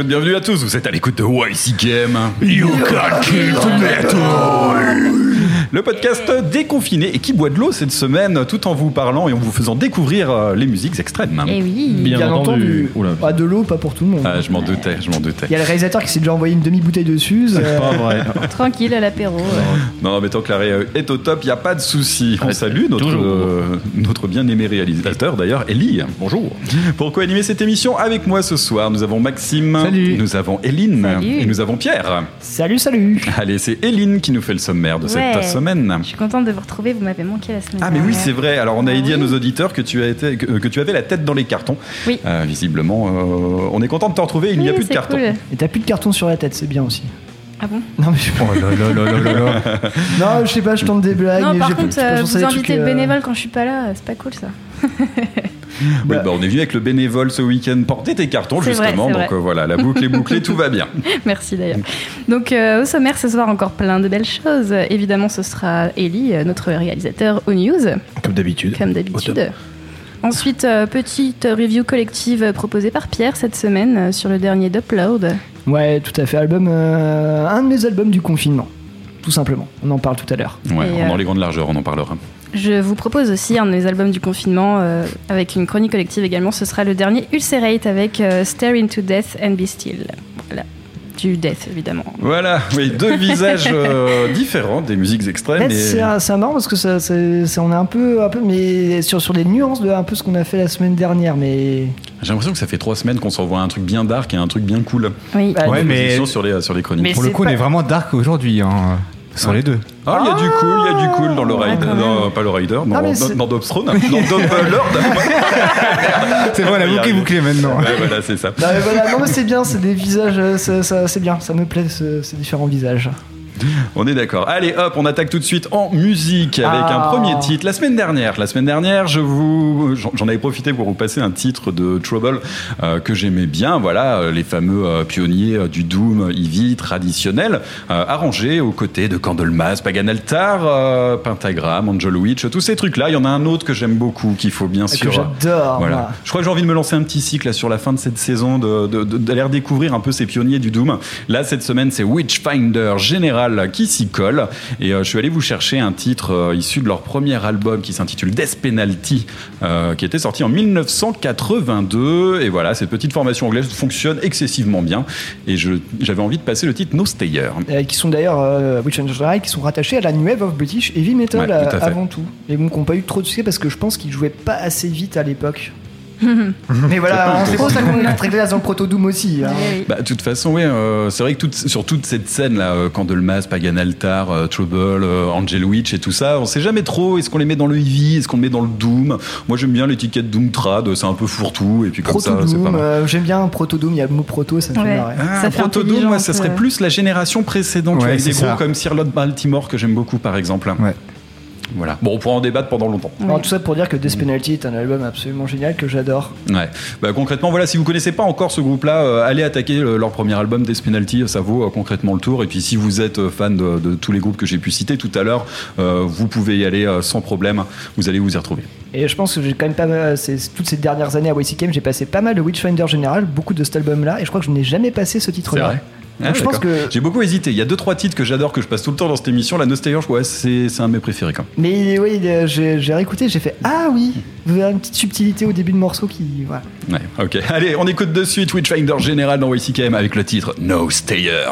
toutes, bienvenue à tous, vous êtes à l'écoute de YCKM. You got killed metal. Le podcast déconfiné et qui boit de l'eau cette semaine tout en vous parlant et en vous faisant découvrir euh, les musiques extrêmes. Eh oui. Bien, entendu. Oula. Pas de l'eau, pas pour tout le monde. Ah, je m'en doutais, je m'en doutais. Il y a le réalisateur qui s'est déjà envoyé une demi-bouteille de Suze. euh, Pas vrai. Tranquille à l'apéro. Non, mais tant que l'arrêt euh, est au top, il n'y a pas de souci. On salue notre, toujours. euh, notre bien-aimé réalisateur, d'ailleurs, Ellie. Bonjour. Pour co-animer cette émission avec moi ce soir, nous avons Maxime, Salut. nous avons Eline Salut. et nous avons Pierre. Salut, salut. Allez, c'est Eline qui nous fait le sommaire de cette Ouais. Semaine. Je suis contente de vous retrouver, vous m'avez manqué la semaine Ah mais oui c'est vrai. Alors on a Ah dit à nos auditeurs que tu as été que, que tu avais la tête dans les cartons. Oui. Euh, visiblement, euh, on est content de te retrouver. Il n'y a plus de cartons. cool. Et t'as plus de carton sur la tête, c'est bien aussi. Ah bon? Non, mais je, Oh là là là non, je sais pas, je tente des blagues. Non, mais par j'ai- contre, euh, vous invitez le euh, bénévole quand je suis pas là, c'est pas cool ça. Oui, bah, on est venu avec le bénévole ce week-end porter tes cartons vrai, justement. donc euh, voilà, la boucle est bouclée, tout va bien. Merci d'ailleurs. Donc euh, au sommaire ce soir encore plein de belles choses. Évidemment ce sera Ellie, euh, notre réalisateur aux news, Comme d'habitude. comme d'habitude. Ensuite, euh, petite review collective proposée par Pierre cette semaine euh, sur le dernier d'Upload. Ouais, tout à fait. Album, euh, un de mes albums du confinement. Tout simplement. On en parle tout à l'heure. Ouais, dans euh, les grandes largeurs, on en parlera. Je vous propose aussi un de mes albums du confinement euh, avec une chronique collective également. Ce sera le dernier Ulcerate avec euh, Stare into Death and Be Still. Voilà. Du death évidemment. Voilà, oui, deux visages euh, différents des musiques extrêmes. Et- c'est marrant parce que ça, on est un peu, un peu, mais sur, sur des nuances de un peu ce qu'on a fait la semaine dernière, mais J'ai l'impression que ça fait trois semaines qu'on s'envoie un truc bien dark et un truc bien cool. Oui. Bah, Ouais, mais sur les sur les chroniques. Mais pour le coup, on est vraiment dark aujourd'hui. Hein. Sur les deux. Ah, il y a du cool, il y a du cool dans le Ah, Rider, quand non, pas le Rider, dans, mais dans, dans Dobstron, dans. C'est vrai, On va la boucle est bouclée maintenant. Ouais, voilà, c'est ça. Non, mais voilà, non mais c'est bien, c'est des visages, euh, ça- ça- c'est bien, ça me plaît ce- ces différents visages. On est d'accord. Allez, hop, on attaque tout de suite en musique avec Ah. un premier titre. La semaine dernière, la semaine dernière, je vous, j'en avais profité pour vous passer un titre de Trouble euh, que j'aimais bien. Voilà, euh, les fameux euh, pionniers du doom heavy traditionnel, euh, arrangés aux côtés de Candlemas, Pagan Altar, euh, Pentagram, Angel Witch, tous ces trucs-là. Il y en a un autre que j'aime beaucoup, qu'il faut bien Que sûr. j'adore. Voilà. Je crois que j'ai envie de me lancer un petit cycle là, sur la fin de cette saison, de- de- de- d'aller redécouvrir un peu ces pionniers du Doom. Là, cette semaine, c'est Witchfinder Général qui s'y colle. Et euh, je suis allé vous chercher un titre euh, issu de leur premier album qui s'intitule Death Penalty, euh, qui était sorti en 1982. Et voilà, cette petite formation anglaise fonctionne excessivement bien. Et j'avais envie de passer le titre No Stayer. Euh, qui sont d'ailleurs Witch Drive, qui sont rattachés à la New Wave of British Heavy Metal Ouais, tout avant tout. Et bon, qui n'ont pas eu trop de succès parce que je pense qu'ils jouaient pas assez vite à l'époque. Mais voilà, hein, c'est pour ça qu'on est très classe dans le Proto Doom aussi. hein. Bah, de toute façon, oui, euh, c'est vrai que toute- sur toute cette scène là, euh, Candlemas, Pagan Altar, euh, Trouble, euh, Angel Witch et tout ça, on sait jamais trop. Est-ce qu'on les met dans le heavy, est-ce qu'on les met dans le doom? Moi, j'aime bien l'étiquette Doom Trad, c'est un peu fourre-tout et puis comme Proto ça, c'est pas mal. euh, j'aime bien Proto Doom, il y a le mot proto, ça me fait Ouais. marrer. Ah, ça fait Proto Doom, moi, ça serait plus la génération précédente, Ouais, avec des groupes ça. comme Sirlot Baltimore que j'aime beaucoup, par exemple. Ouais. Voilà. Bon, on pourra en débattre pendant longtemps. Alors, tout ça pour dire que Death Penalty est un album absolument génial que j'adore. Ouais. Bah, concrètement, voilà, si vous connaissez pas encore ce groupe-là, euh, allez attaquer euh, leur premier album, Death Penalty, ça vaut euh, concrètement le tour. Et puis, si vous êtes euh, fan de, de tous les groupes que j'ai pu citer tout à l'heure, euh, vous pouvez y aller euh, sans problème. Vous allez vous y retrouver. Et je pense que j'ai quand même pas mal, c'est- toutes ces dernières années à YCKM, j'ai passé pas mal de Witchfinder Général, beaucoup de cet album-là, et je crois que je n'ai jamais passé ce titre-là. Ah, je pense que- J'ai beaucoup hésité. Il y a deux trois titres que j'adore que je passe tout le temps dans cette émission. La Nostalgia, ouais, c'est c'est un de mes préférés quand même. Mais oui, j'ai j'ai réécouté, j'ai fait Ah oui Vous avez une petite subtilité au début de morceau qui. Voilà. Ouais, ok. Allez, on écoute de suite Witchfinder Général dans YCKM avec le titre No Stayer.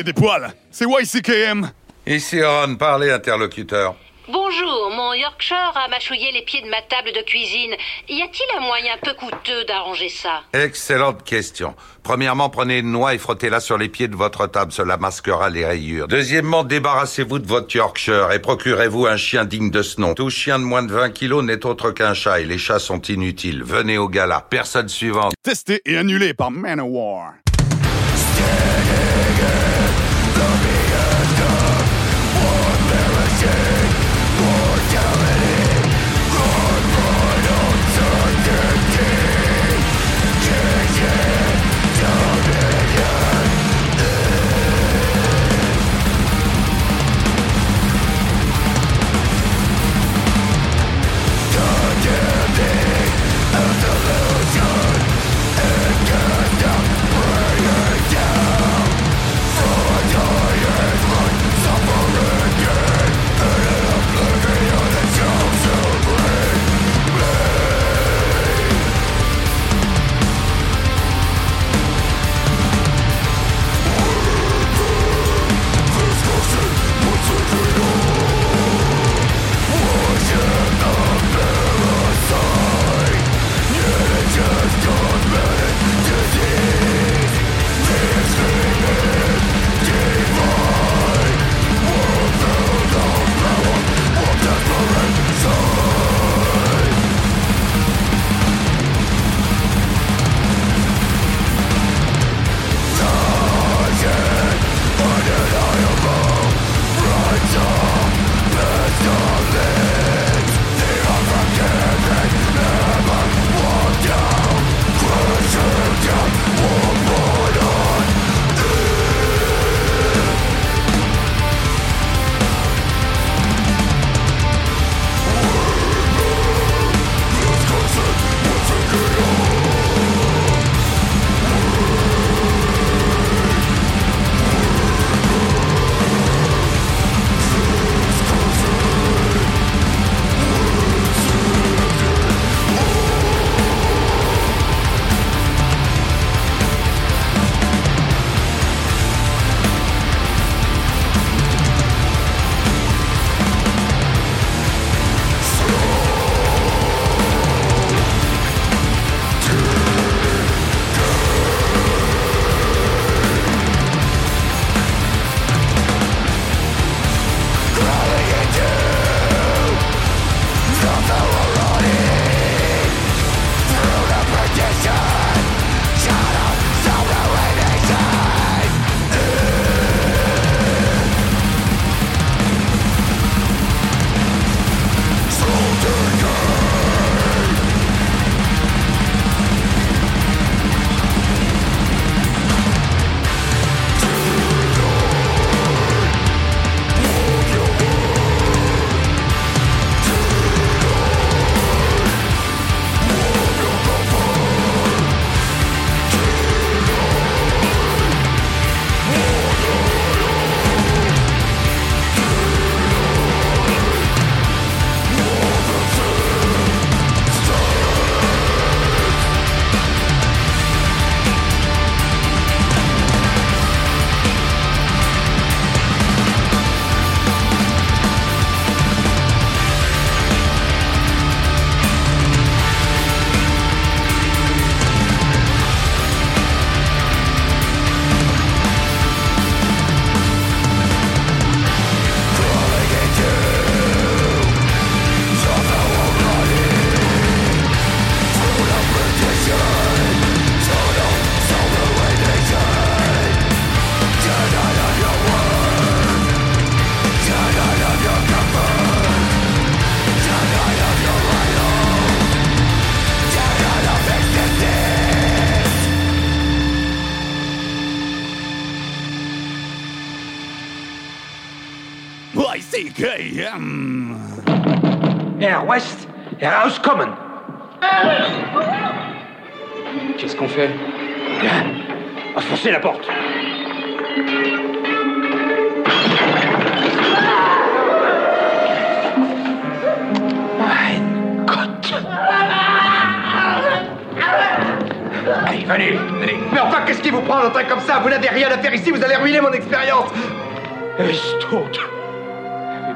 Et des poils. C'est YCKM. Ici Ron, parlez interlocuteur. Bonjour, mon Yorkshire a mâchouillé les pieds de ma table de cuisine. Y a-t-il un moyen peu coûteux d'arranger ça? Excellente question. Premièrement, prenez une noix et frottez-la sur les pieds de votre table, cela masquera les rayures. Deuxièmement, débarrassez-vous de votre Yorkshire et procurez-vous un chien digne de ce nom. Tout chien de moins de 20 kilos n'est autre qu'un chat et les chats sont inutiles. Venez au gala. Personne suivante. Testé et annulé par Manowar.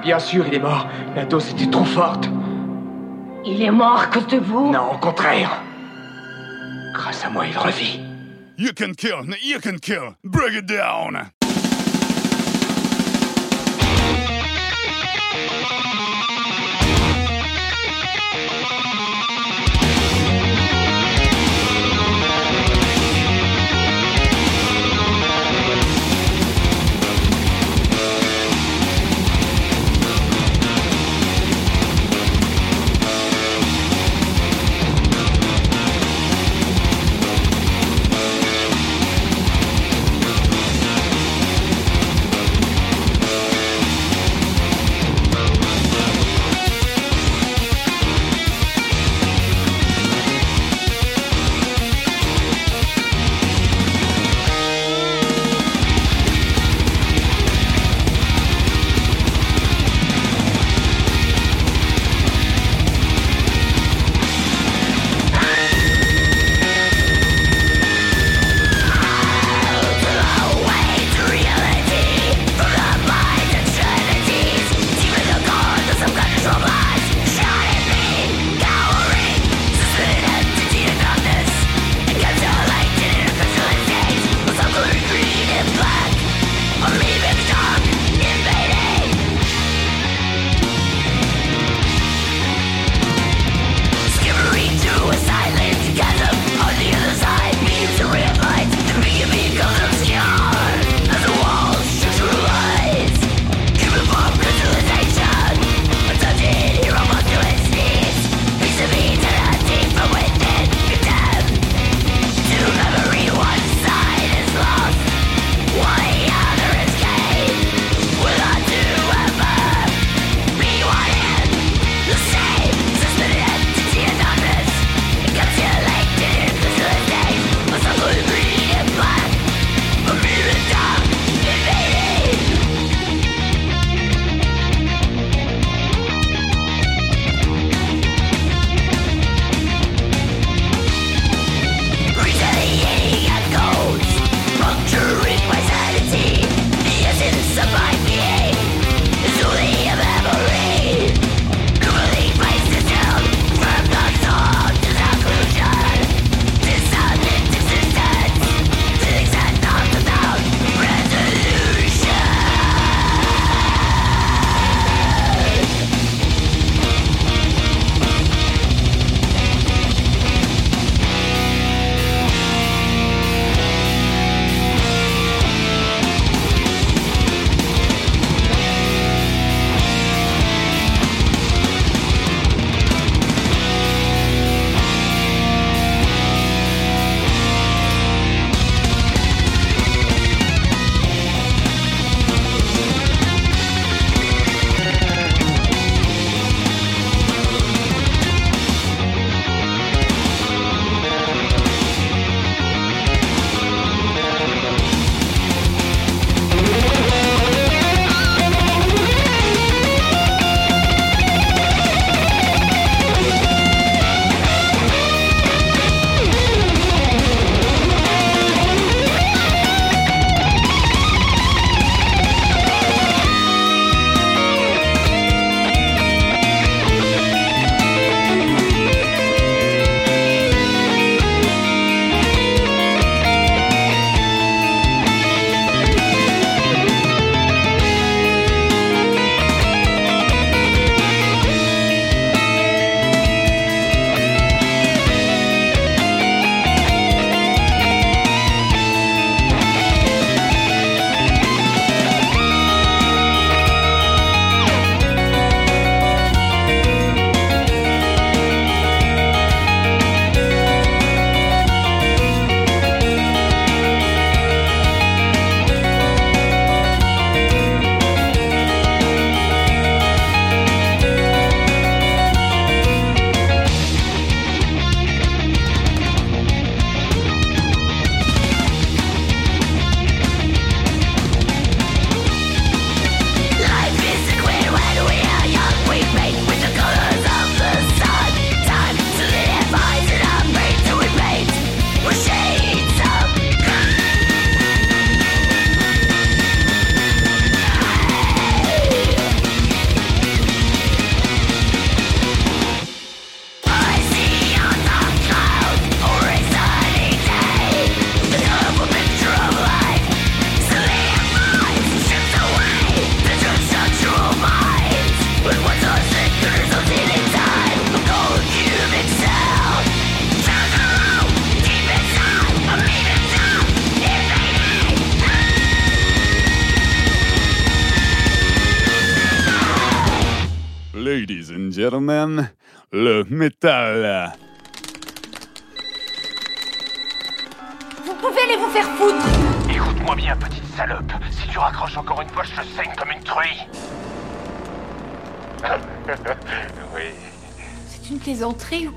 Bien sûr, il est mort. La dose était trop forte. Il est mort à cause de vous? Non, au contraire. Grâce à moi, il revit. You can kill, you can kill. Break it down.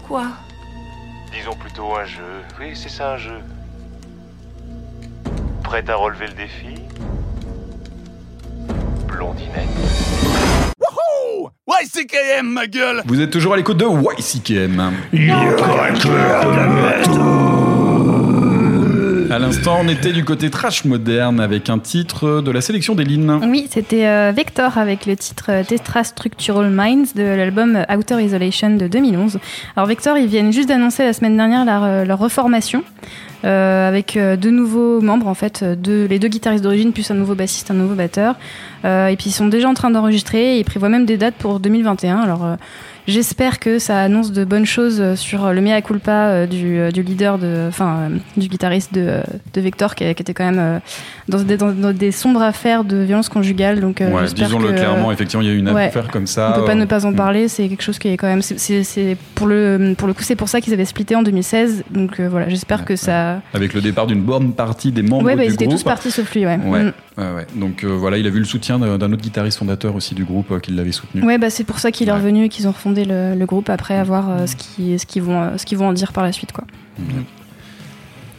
Quoi Disons plutôt un jeu. Oui, c'est ça un jeu. Prête à relever le défi Blondinette. Wouhou YCKM, ma gueule Vous êtes toujours à l'écoute de YCKM. À l'instant, on était du côté trash moderne avec un titre de la sélection d'Eline. Oui, c'était euh, Vector avec le titre euh, Testra Structural Minds de l'album Outer Isolation de 2011. Alors Vector, ils viennent juste d'annoncer la semaine dernière leur, euh, reformation. euh, avec euh, deux nouveaux membres en fait, euh, les deux guitaristes d'origine plus un nouveau bassiste, un nouveau batteur. Euh, et puis ils sont déjà en train d'enregistrer et ils prévoient même des dates pour 2021. Alors euh, j'espère que ça annonce de bonnes choses euh, sur le mea culpa euh, du, euh, du leader, de, enfin euh, du guitariste de, euh, de Vector qui, qui était quand même euh, dans, des, dans, dans des sombres affaires de violence conjugale. Donc euh, Ouais, disons-le clairement, effectivement, il y a eu une ouais. affaire comme ça. on peut pas euh, ne pas en mm. parler, c'est quelque chose qui est quand même. c'est- pour le pour le coup, c'est pour ça qu'ils avaient splitté en 2016. Donc euh, voilà, j'espère que ça. Avec le départ d'une bonne partie des membres bah, du ils étaient groupe. tous partis sauf lui, ouais. Mm. ouais. Donc euh, voilà, il a vu le soutien d'un autre guitariste fondateur aussi du groupe euh, qui l'avait soutenu. Ouais, bah c'est pour ça qu'il est revenu et qu'ils ont refondé le, le groupe après avoir euh, ce qui ce qu'ils vont euh, ce qu'ils vont en dire par la suite, quoi.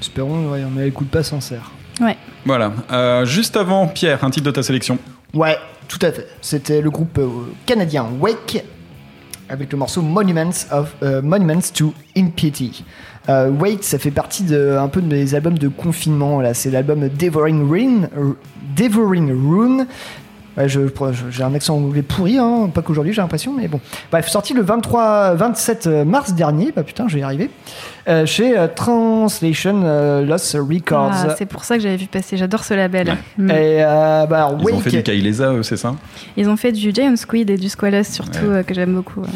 Espérons, ouais, on écoute pas sincère. Voilà. Euh, juste avant, Pierre, un titre de ta sélection. Ouais, tout à fait. C'était le groupe euh, canadien Wake avec le morceau Monuments, of, euh, Monuments to Impiety. Euh, Wake, ça fait partie de, un peu de mes albums de confinement. Là, c'est l'album Devouring Rune. euh, Devouring Rune. Ouais, je- j'ai un accent anglais pourri, hein, pas qu'aujourd'hui j'ai l'impression, mais bon. Bref, sorti le 23, 27 mars dernier, bah putain, je vais y arriver, euh, chez euh, Translation euh, Lost Records. Ah, c'est pour ça que j'avais vu passer. J'adore ce label. Mm. Et euh, bah, Ils Wake, ont fait du Kailesa, c'est ça? Ils ont fait du Giant Squid et du Squalus surtout Ouais. euh, que j'aime beaucoup. ouais.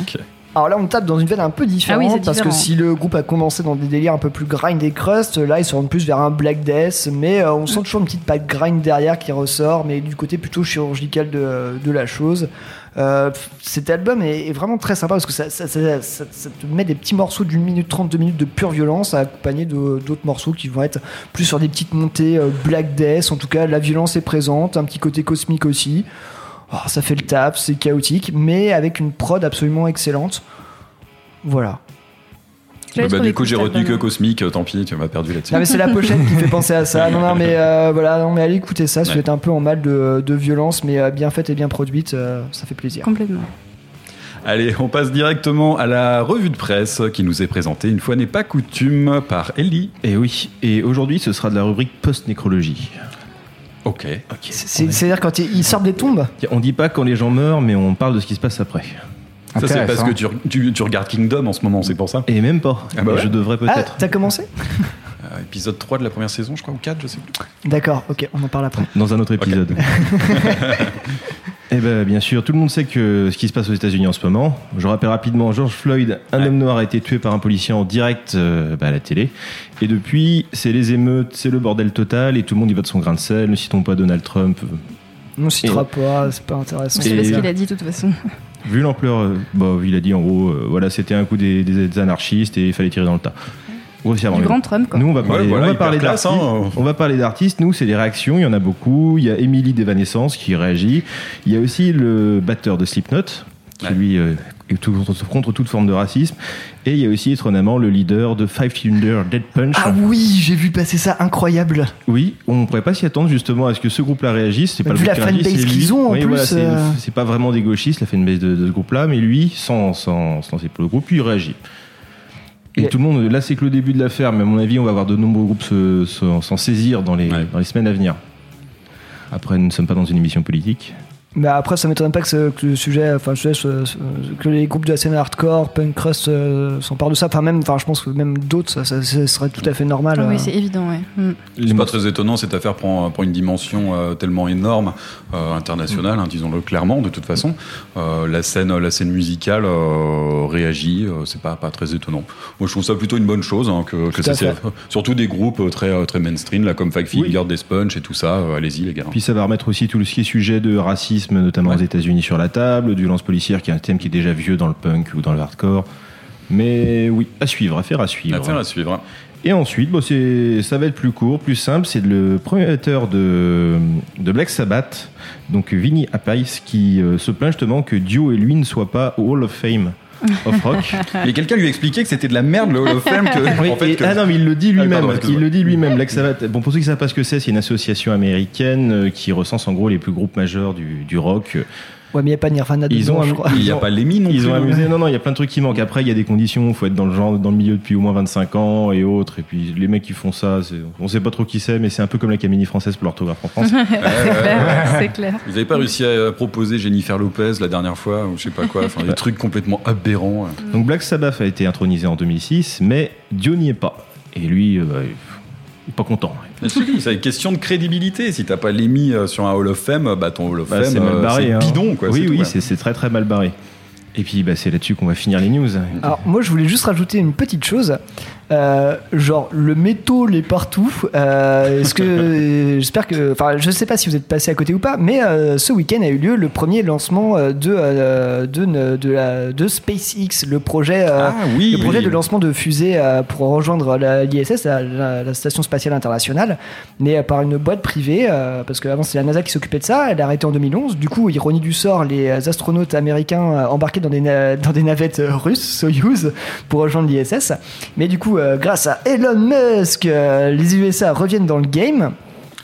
Alors là, on tape dans une veine un peu différente Ah oui, parce que si le groupe a commencé dans des délires un peu plus grind et crust, là ils se rendent plus vers un black death, mais euh, on sent toujours une petite patte grind derrière qui ressort, mais du côté plutôt chirurgical de, de la chose. Euh, cet album est, est vraiment très sympa parce que ça, ça- ça- ça- te met des petits morceaux d'une minute trente, deux minutes de pure violence, accompagnés d'autres morceaux qui vont être plus sur des petites montées euh, black death. En tout cas, la violence est présente, un petit côté cosmique aussi. Oh, ça fait le taf, c'est chaotique, mais avec une prod absolument excellente. Voilà. L'avais Bah, trouvé du coup, j'ai retenu que. Cosmic, euh, tant pis, tu m'as perdu là-dessus. Non mais c'est la pochette qui fait penser à ça. Non non mais euh, voilà, non mais allez écouter ça. Si Ouais. vous êtes un peu en mal de, de violence, mais euh, bien faite et bien produite, euh, ça fait plaisir. Complètement. Allez, on passe directement à la revue de presse qui nous est présentée, une fois n'est pas coutume, par Ellie. Et oui, et aujourd'hui ce sera de la rubrique post-nécrologie. Ok. C'est- C'est-à-dire quand ils ils sortent des tombes. On dit pas quand les gens meurent, mais on parle de ce qui se passe après. Ça, c'est parce que tu, tu- tu regardes Kingdom en ce moment, c'est pour ça? Et même pas. Ah bah ouais. Je devrais Ah, peut-être. t'as commencé? Euh, épisode 3 de la première saison, je crois, ou 4, je sais plus. D'accord, ok, on en parle après. Dans un autre épisode. Eh ben, bien sûr, tout le monde sait que ce qui se passe aux États-Unis en ce moment. Je rappelle rapidement, George Floyd, un Ouais. homme noir, a été tué par un policier en direct euh, bah, à la télé. Et depuis, c'est les émeutes, c'est le bordel total, et tout le monde y va de son grain de sel. Ne citons pas Donald Trump. On citera pas, c'est pas intéressant. Pas ce qu'il a dit de toute façon. Vu l'ampleur, euh, bah, il a dit en gros, euh, voilà, c'était un coup des anarchistes et il fallait tirer dans le tas. Grossièrement. Du grand. Trump, quoi. Nous, on va parler, Ouais, voilà, on va hyper parler d'artistes. hein. On va parler d'artistes. Nous, c'est des réactions. Il y en a beaucoup. Il y a Émilie d'Evanescence qui réagit. Il y a aussi le batteur de Slipknot qui Ouais. lui euh, contre, contre toute forme de racisme. Et il y a aussi étonnamment le leader de Five Finger Dead Punch. Ah oui, j'ai vu passer ça, incroyable. Oui, on pourrait pas s'y attendre justement à ce que ce groupe-là réagisse. C'est pas Vu le la fanbase qu'ils ont, en Oui, plus, voilà, c'est euh. c'est pas vraiment des gauchistes la fanbase de, de ce groupe-là, mais lui, sans sans sans pour le groupe, il réagit. Et tout le monde, là c'est que le début de l'affaire, mais à mon avis, on va avoir de nombreux groupes se- se- s'en saisir dans les, Ouais. dans les semaines à venir. Après, nous ne sommes pas dans une émission politique. Mais après, ça m'étonne pas que, ce- que le sujet, enfin, je sais, ce- ce- que les groupes de la scène hardcore, punk crust euh, s'emparent de ça. Enfin, même, enfin, je pense que même d'autres, ça, ça- ça serait tout à fait normal. Ah euh. oui, c'est évident, ouais. Mm. C'est pas très étonnant, cette affaire prend, prend une dimension euh, tellement énorme, euh, internationale, hein, disons-le clairement, de toute façon. Euh, la, scène, la scène musicale euh, réagit, euh, c'est pas, pas très étonnant. Moi, je trouve ça plutôt une bonne chose, hein, que, que ça surtout des groupes euh, très, euh, très mainstream, là, comme Five Oui. Finger Death Punch et tout ça. euh, Allez-y, les gars. Puis ça va remettre aussi tout ce qui est sujet de racisme racisme, notamment Ouais. aux États-Unis, sur la table, du lance policière, qui est un thème qui est déjà vieux dans le punk ou dans le hardcore. Mais oui, à suivre, à faire à suivre. Affaire à suivre. Et ensuite, bon, c'est, ça va être plus court, plus simple. C'est le premier batteur de, de Black Sabbath, donc Vinny Appice, qui euh, se plaint justement que Dio et lui ne soient pas au Hall of Fame of Rock. Et quelqu'un lui expliquait que c'était de la merde le Hall of Fame. Que, Oui, en fait, et- que- Ah non, mais il le dit Ah, lui-même. il le dit lui-même. Black Sabbath. Bon, pour ceux qui ne savent pas ce que c'est, c'est une association américaine euh, qui recense en gros les plus groupes majeurs du, du rock. Ouais, mais il n'y a pas Nirvana Ils dedans, ont, je crois. Il n'y a pas Lemmy non Ils plus. ont amusé. Non, non, il y a plein de trucs qui manquent. Après, il y a des conditions. Il faut être dans le genre, dans le milieu depuis au moins 25 ans et autres. Et puis, les mecs qui font ça, on sait pas trop qui c'est, mais c'est un peu comme la Camini française pour l'orthographe en France. c'est clair, c'est clair. Vous n'avez pas réussi à proposer Jennifer Lopez la dernière fois ou je sais pas quoi. Enfin, des trucs complètement aberrants. Donc, Black Sabbath a été intronisé en 2006, mais Dio n'y est pas. Et lui, euh, est pas content. C'est une question de crédibilité. Si t'as pas Lemmy euh, sur un Hall of Fame, bah ton Hall of Bah, Fame, c'est euh, barré. hein. bidon quoi. Oui, oui, c'est très très mal barré. Et puis, bah, c'est là-dessus qu'on va finir les news. Alors moi je voulais juste rajouter une petite chose, Euh, genre le métaux est partout. Euh, Est-ce que j'espère que, enfin je sais pas si vous êtes passé à côté ou pas, mais euh, ce week-end a eu lieu le premier lancement euh, de de de, la- de SpaceX, le projet Ah oui, le projet oui. de lancement de fusée pour rejoindre l'ISS, la, la- la station spatiale internationale, mais par une boîte privée, parce qu'avant c'est la NASA qui s'occupait de ça, elle a arrêté en 2011. Du coup, ironie du sort, les astronautes américains embarqués dans des, dans des navettes euh, russes, Soyuz, pour rejoindre l'ISS. Mais du coup, euh, grâce à Elon Musk, euh, les USA reviennent dans le game.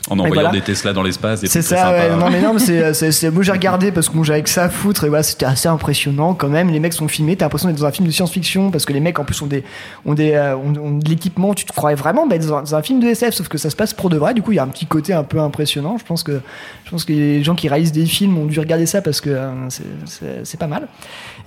En envoyant voilà. des Tesla dans l'espace. C'est ça, ouais. Non, mais non, mais c'est, moi j'ai regardé parce que moi j'avais que ça à foutre et voilà, c'était assez impressionnant quand même. Les mecs sont filmés, t'as l'impression d'être dans un film de science-fiction parce que les mecs en plus ont des, ont des, euh, ont, ont de l'équipement. Tu te croirais vraiment bah, dans, un, dans un film de SF, sauf que ça se passe pour de vrai. Du coup, il y a un petit côté un peu impressionnant. Je pense que, je pense que les gens qui réalisent des films ont dû regarder ça parce que euh, c'est, c'est pas mal.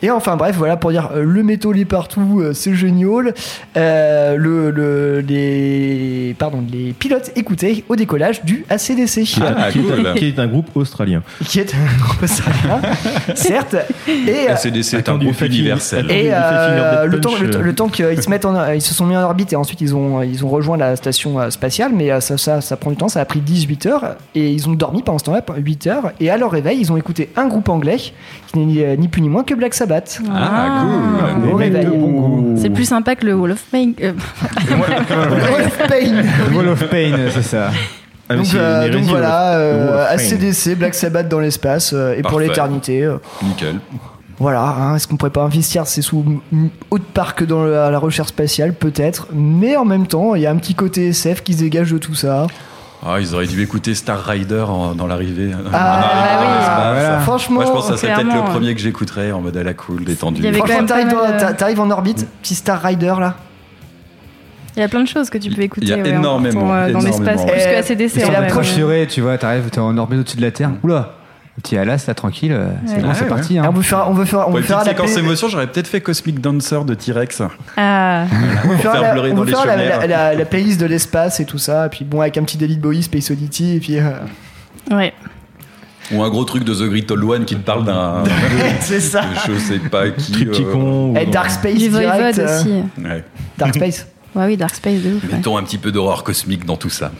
Et enfin bref, voilà pour dire euh, le métaux est partout, euh, c'est génial. Euh, le, le, les, pardon, les pilotes écoutaient au décollage du ACDC. Ah, qui, est cool. un, qui est un groupe australien. qui est un groupe australien, certes. Et, euh, ACDC est un groupe universel. Et- euh, le, temps, le, temps- le temps qu'ils se mettent en, ils se sont mis en orbite et ensuite ils ont, ils ont rejoint la station spatiale, mais ça, ça, ça prend du temps, ça a pris 18 heures et ils ont dormi pendant ce temps-là, 8 heures. Et à leur réveil, ils ont écouté un groupe anglais qui n'est ni, ni plus ni moins que Black Sabbath. Ah, cool. Au réveil. C'est plus sympa que le Wall of Fame. euh, Wall of Pain. Wall of Pain, c'est ça. Ah, Donc, euh, donc voilà, Wall euh. ACDC, Black Sabbath dans l'espace euh, et pour l'éternité. euh, Nickel. Voilà, hein, est-ce qu'on pourrait pas investir ces sous m- haute parc dans la, la recherche spatiale Peut-être, mais en même temps, il y a un petit côté SF qui se dégage de tout ça. Ah, ils auraient dû écouter Star Rider en- dans l'arrivée. Ah, Dans oui. l'espace. Voilà. Franchement, Moi, je pense que ça serait peut-être le clairement, premier que j'écouterais en mode à la cool, détendu. Il y avait quand franchement, même pas t'arrives mal, dans- euh, t'a- t'arrives en orbite, petit Star Rider là. Il y a plein de choses que tu peux écouter Il y a ouais, en énormément, partant, euh, dans énormément. l'espace. Plus Et- que ACDC et en la vrai. prochaine- Proche tu vois, t'arrives, t'es en orbite au-dessus de la Terre. Oula, petit Alas, là, tranquille, euh, c'est Ouais. bon, c'est Ouais, parti. Hein. on veut faire, on veut faire, on Pour veut faire la séquence émotion, j'aurais peut-être fait Cosmic Dancer de T-Rex. Ah, on veut faire la- pleurer on dans veut les faire la, chaumières. la- la- la playlist de l'espace et tout ça, et puis bon avec un petit David Bowie, Space Oddity, et puis euh, ouais. Ou un gros truc de The Great Old One qui te parle d'un. c'est ça. Je sais pas qui. Triptychon. Et ou- Dark Space Du direct. Euh, aussi. euh, ouais. Dark Space. Ouais, oui, Dark Space de ouf. ouais. Mettons un petit peu d'horreur cosmique dans tout ça.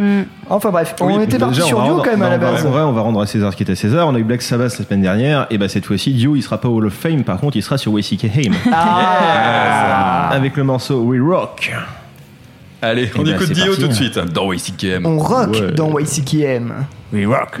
Mm. Enfin bref, Oui, on était parti sur Dio quand même à la base. En vrai, on va rendre à César ce qui est à César. On a eu Black Sabbath la semaine dernière, et bah cette fois-ci, Dio il sera pas au Hall of Fame, par contre il sera sur WCK Haim. Ah. Avec le morceau We Rock. Allez, on ben, écoute c'est Dio parti. tout de suite dans WCKM. On rock Ouais. dans YCKM. We rock.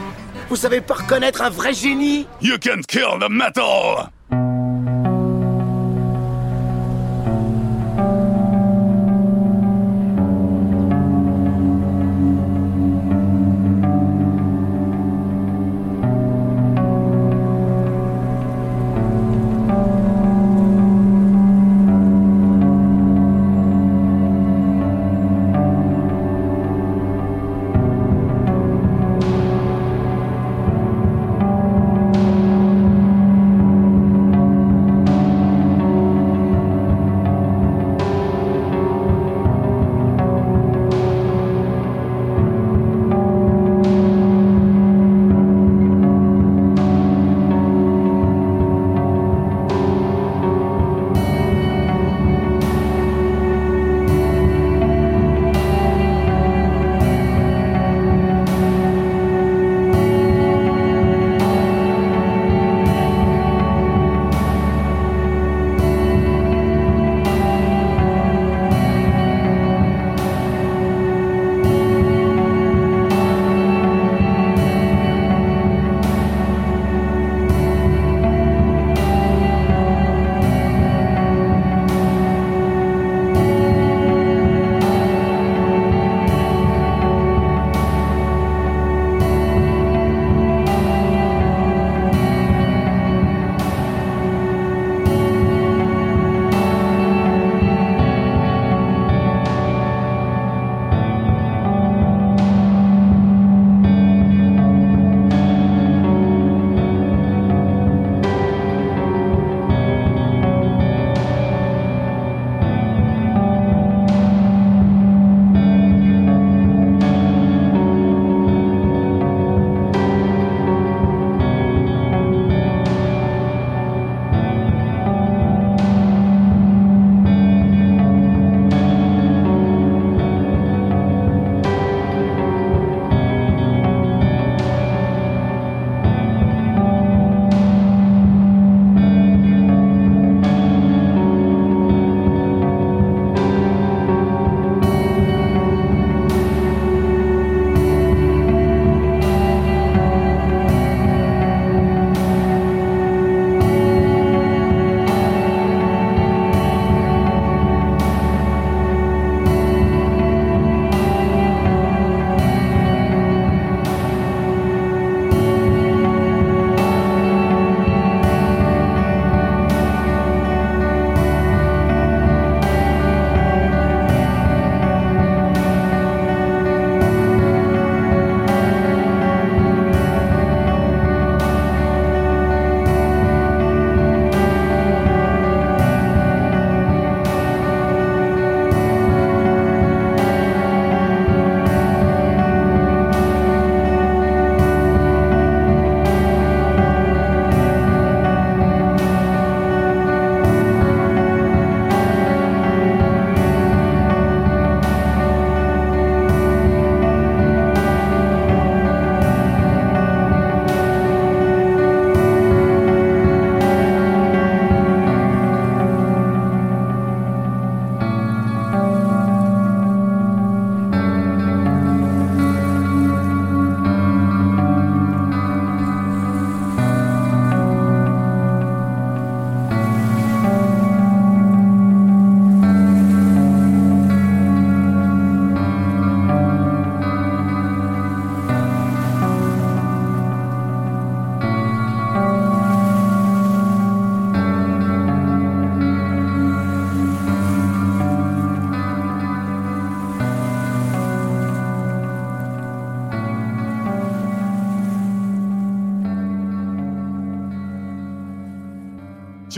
Vous savez pas reconnaître un vrai génie? You can kill the metal.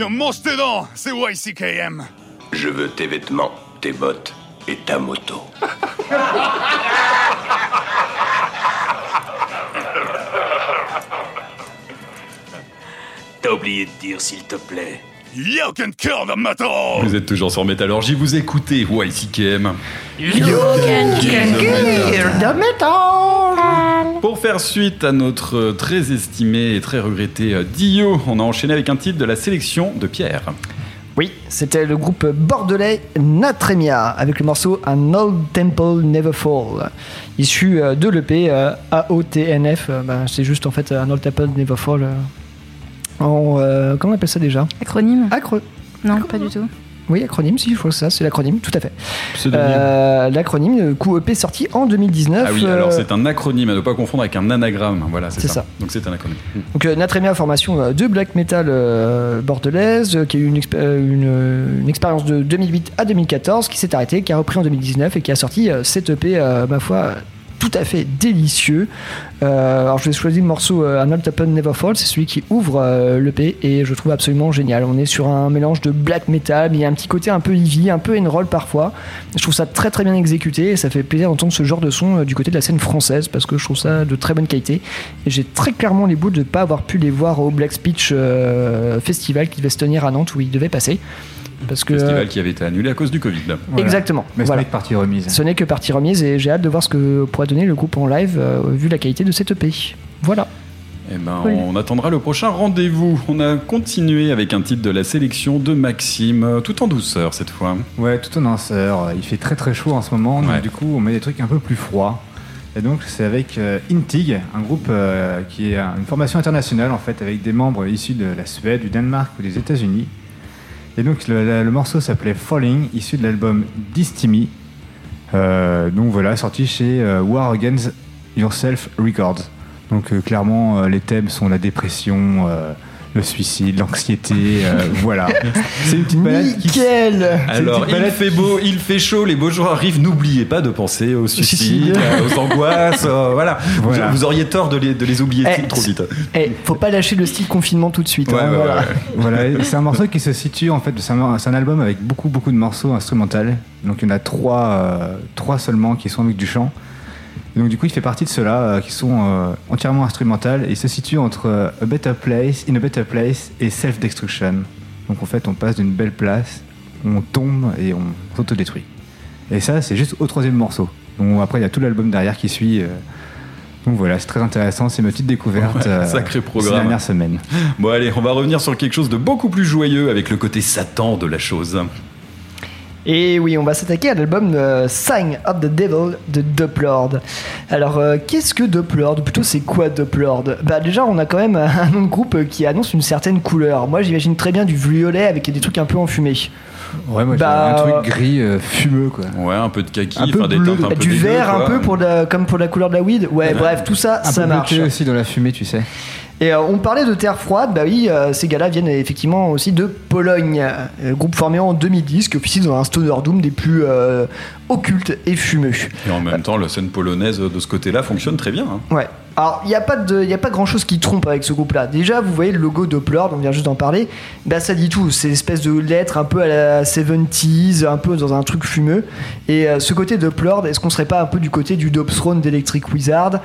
Tiens, mange tes dents, c'est YCKM. Je veux tes vêtements, tes bottes et ta moto. oublié de dire, s'il te plaît. You can kill the metal! Vous êtes toujours sur Métallurgie, vous écoutez YCKM. Pour faire suite à notre très estimé et très regretté euh, Dio, on a enchaîné avec un titre de la sélection de Pierre. Oui, c'était le groupe bordelais Natremia avec le morceau An Old Temple Never Fall, issu euh, de l'EP euh, AOTNF. bah, c'est juste en fait An Old Temple Never Fall. en, euh, comment on appelle ça déjà? Acronyme? Acro. Non, pas du tout. Oui, acronyme, si, je crois que ça, c'est l'acronyme, tout à fait. Euh, l'acronyme, coup EP sorti en 2019. Ah oui, euh, alors c'est un acronyme à ne pas confondre avec un anagramme. Voilà, c'est ça. ça. Donc c'est un acronyme. Donc euh, Natremia, formation euh, de black metal euh, bordelaise, euh, qui a eu une, euh, une, euh, une expérience de 2008 à 2014, qui s'est arrêtée, qui a repris en 2019 et qui a sorti euh, cet EP, euh, ma foi, euh, tout à fait délicieux. Euh, alors je vais choisir le morceau euh, An Old Never Fall, c'est celui qui ouvre euh, l'EP et je trouve absolument génial. On est sur un mélange de black metal, mais il y a un petit côté un peu heavy, un peu roll parfois. Je trouve ça très très bien exécuté et ça fait plaisir d'entendre ce genre de son euh, du côté de la scène française parce que je trouve ça de très bonne qualité. Et j'ai très clairement les bouts de ne pas avoir pu les voir au Black Speech Festival qui devait se tenir à Nantes où ils devaient passer. Parce que, Festival qui avait été annulé à cause du Covid. là. Voilà. Exactement. Mais Voilà. c'est pas que partie remise. Ce n'est que partie remise et j'ai hâte de voir ce que pourra donner le groupe en live euh, vu la qualité de cette EP. Voilà. Eh ben, on attendra le prochain rendez-vous. On a continué avec un titre de la sélection de Maxime, euh, tout en douceur cette fois. Ouais, tout en danseur. Il fait très très chaud en ce moment, donc Ouais. du coup on met des trucs un peu plus froids. Et donc c'est avec euh, Intig, un groupe euh, qui est une formation internationale en fait, avec des membres issus de la Suède, du Danemark ou des États-Unis. Et donc le, morceau s'appelait Falling, issu de l'album Distimi. Euh, donc voilà, sorti chez euh, War Against Yourself Records. Donc euh, clairement les thèmes sont la dépression, le suicide, l'anxiété, euh, voilà. C'est une petite balade qui Nickel Alors, petite il fait beau, il fait chaud, les beaux jours arrivent. N'oubliez pas de penser au suicide, euh, aux angoisses. euh, voilà. Vous- Voilà. Vous, auriez tort de les, de les oublier Eh, trop vite. Eh, faut pas lâcher le style confinement tout de suite. Ouais, hein, ouais, voilà. ouais. Voilà, et c'est un morceau qui se situe en fait, c'est un, album avec beaucoup beaucoup de morceaux instrumentaux. Donc il y en a trois, euh, trois seulement qui sont avec du chant. Et donc du coup il fait partie de ceux-là euh, qui sont euh, entièrement instrumentales et il se situe entre euh, A Better Place, In a Better Place et Self Destruction. Donc en fait on passe d'une belle place, on tombe et on s'autodétruit. Et ça c'est juste au troisième morceau. Donc après il y a tout l'album derrière qui suit. donc voilà, c'est très intéressant, c'est ma petite découverte. Ouais, sacré ces programme. dernières semaines. Bon, allez, on va revenir sur quelque chose de beaucoup plus joyeux avec le côté Satan de la chose. Et oui, on va s'attaquer à l'album euh, Sign of the Devil de Doplord. Alors, euh, qu'est-ce que Doplord Ou plutôt, c'est quoi Doplord? Bah, déjà, on a quand même un nom de groupe qui annonce une certaine couleur. Moi, j'imagine très bien du violet avec des trucs un peu enfumés. Ouais, moi Bah, j'ai un truc gris euh, fumeux quoi. Ouais, un peu de kaki, Un peu enfin des bleu. teintes un peu du dégueu, vert un peu pour la- comme pour la couleur de la weed. Ouais, bref, tout ça, Un ça peu marche. aussi dans la fumée, tu sais. Et euh, on parlait de Terre froide, bah oui, euh, ces gars-là viennent effectivement aussi de Pologne, euh, groupe formé en 2010 qui officie dans un stoner doom des plus occultes et fumeux. Et en même temps, la scène polonaise de ce côté-là fonctionne très bien. hein. Ouais. Alors, il n'y a pas de, y a pas grand chose qui trompe avec ce groupe-là. Déjà, vous voyez le logo Doppler, on vient juste d'en parler. Bah, ça dit tout. C'est l'espèce de lettre un peu à la 70s, un peu dans un truc fumeux. Et ce côté Doppler, est-ce qu'on serait pas un peu du côté du Dopthrone d'Electric Wizard?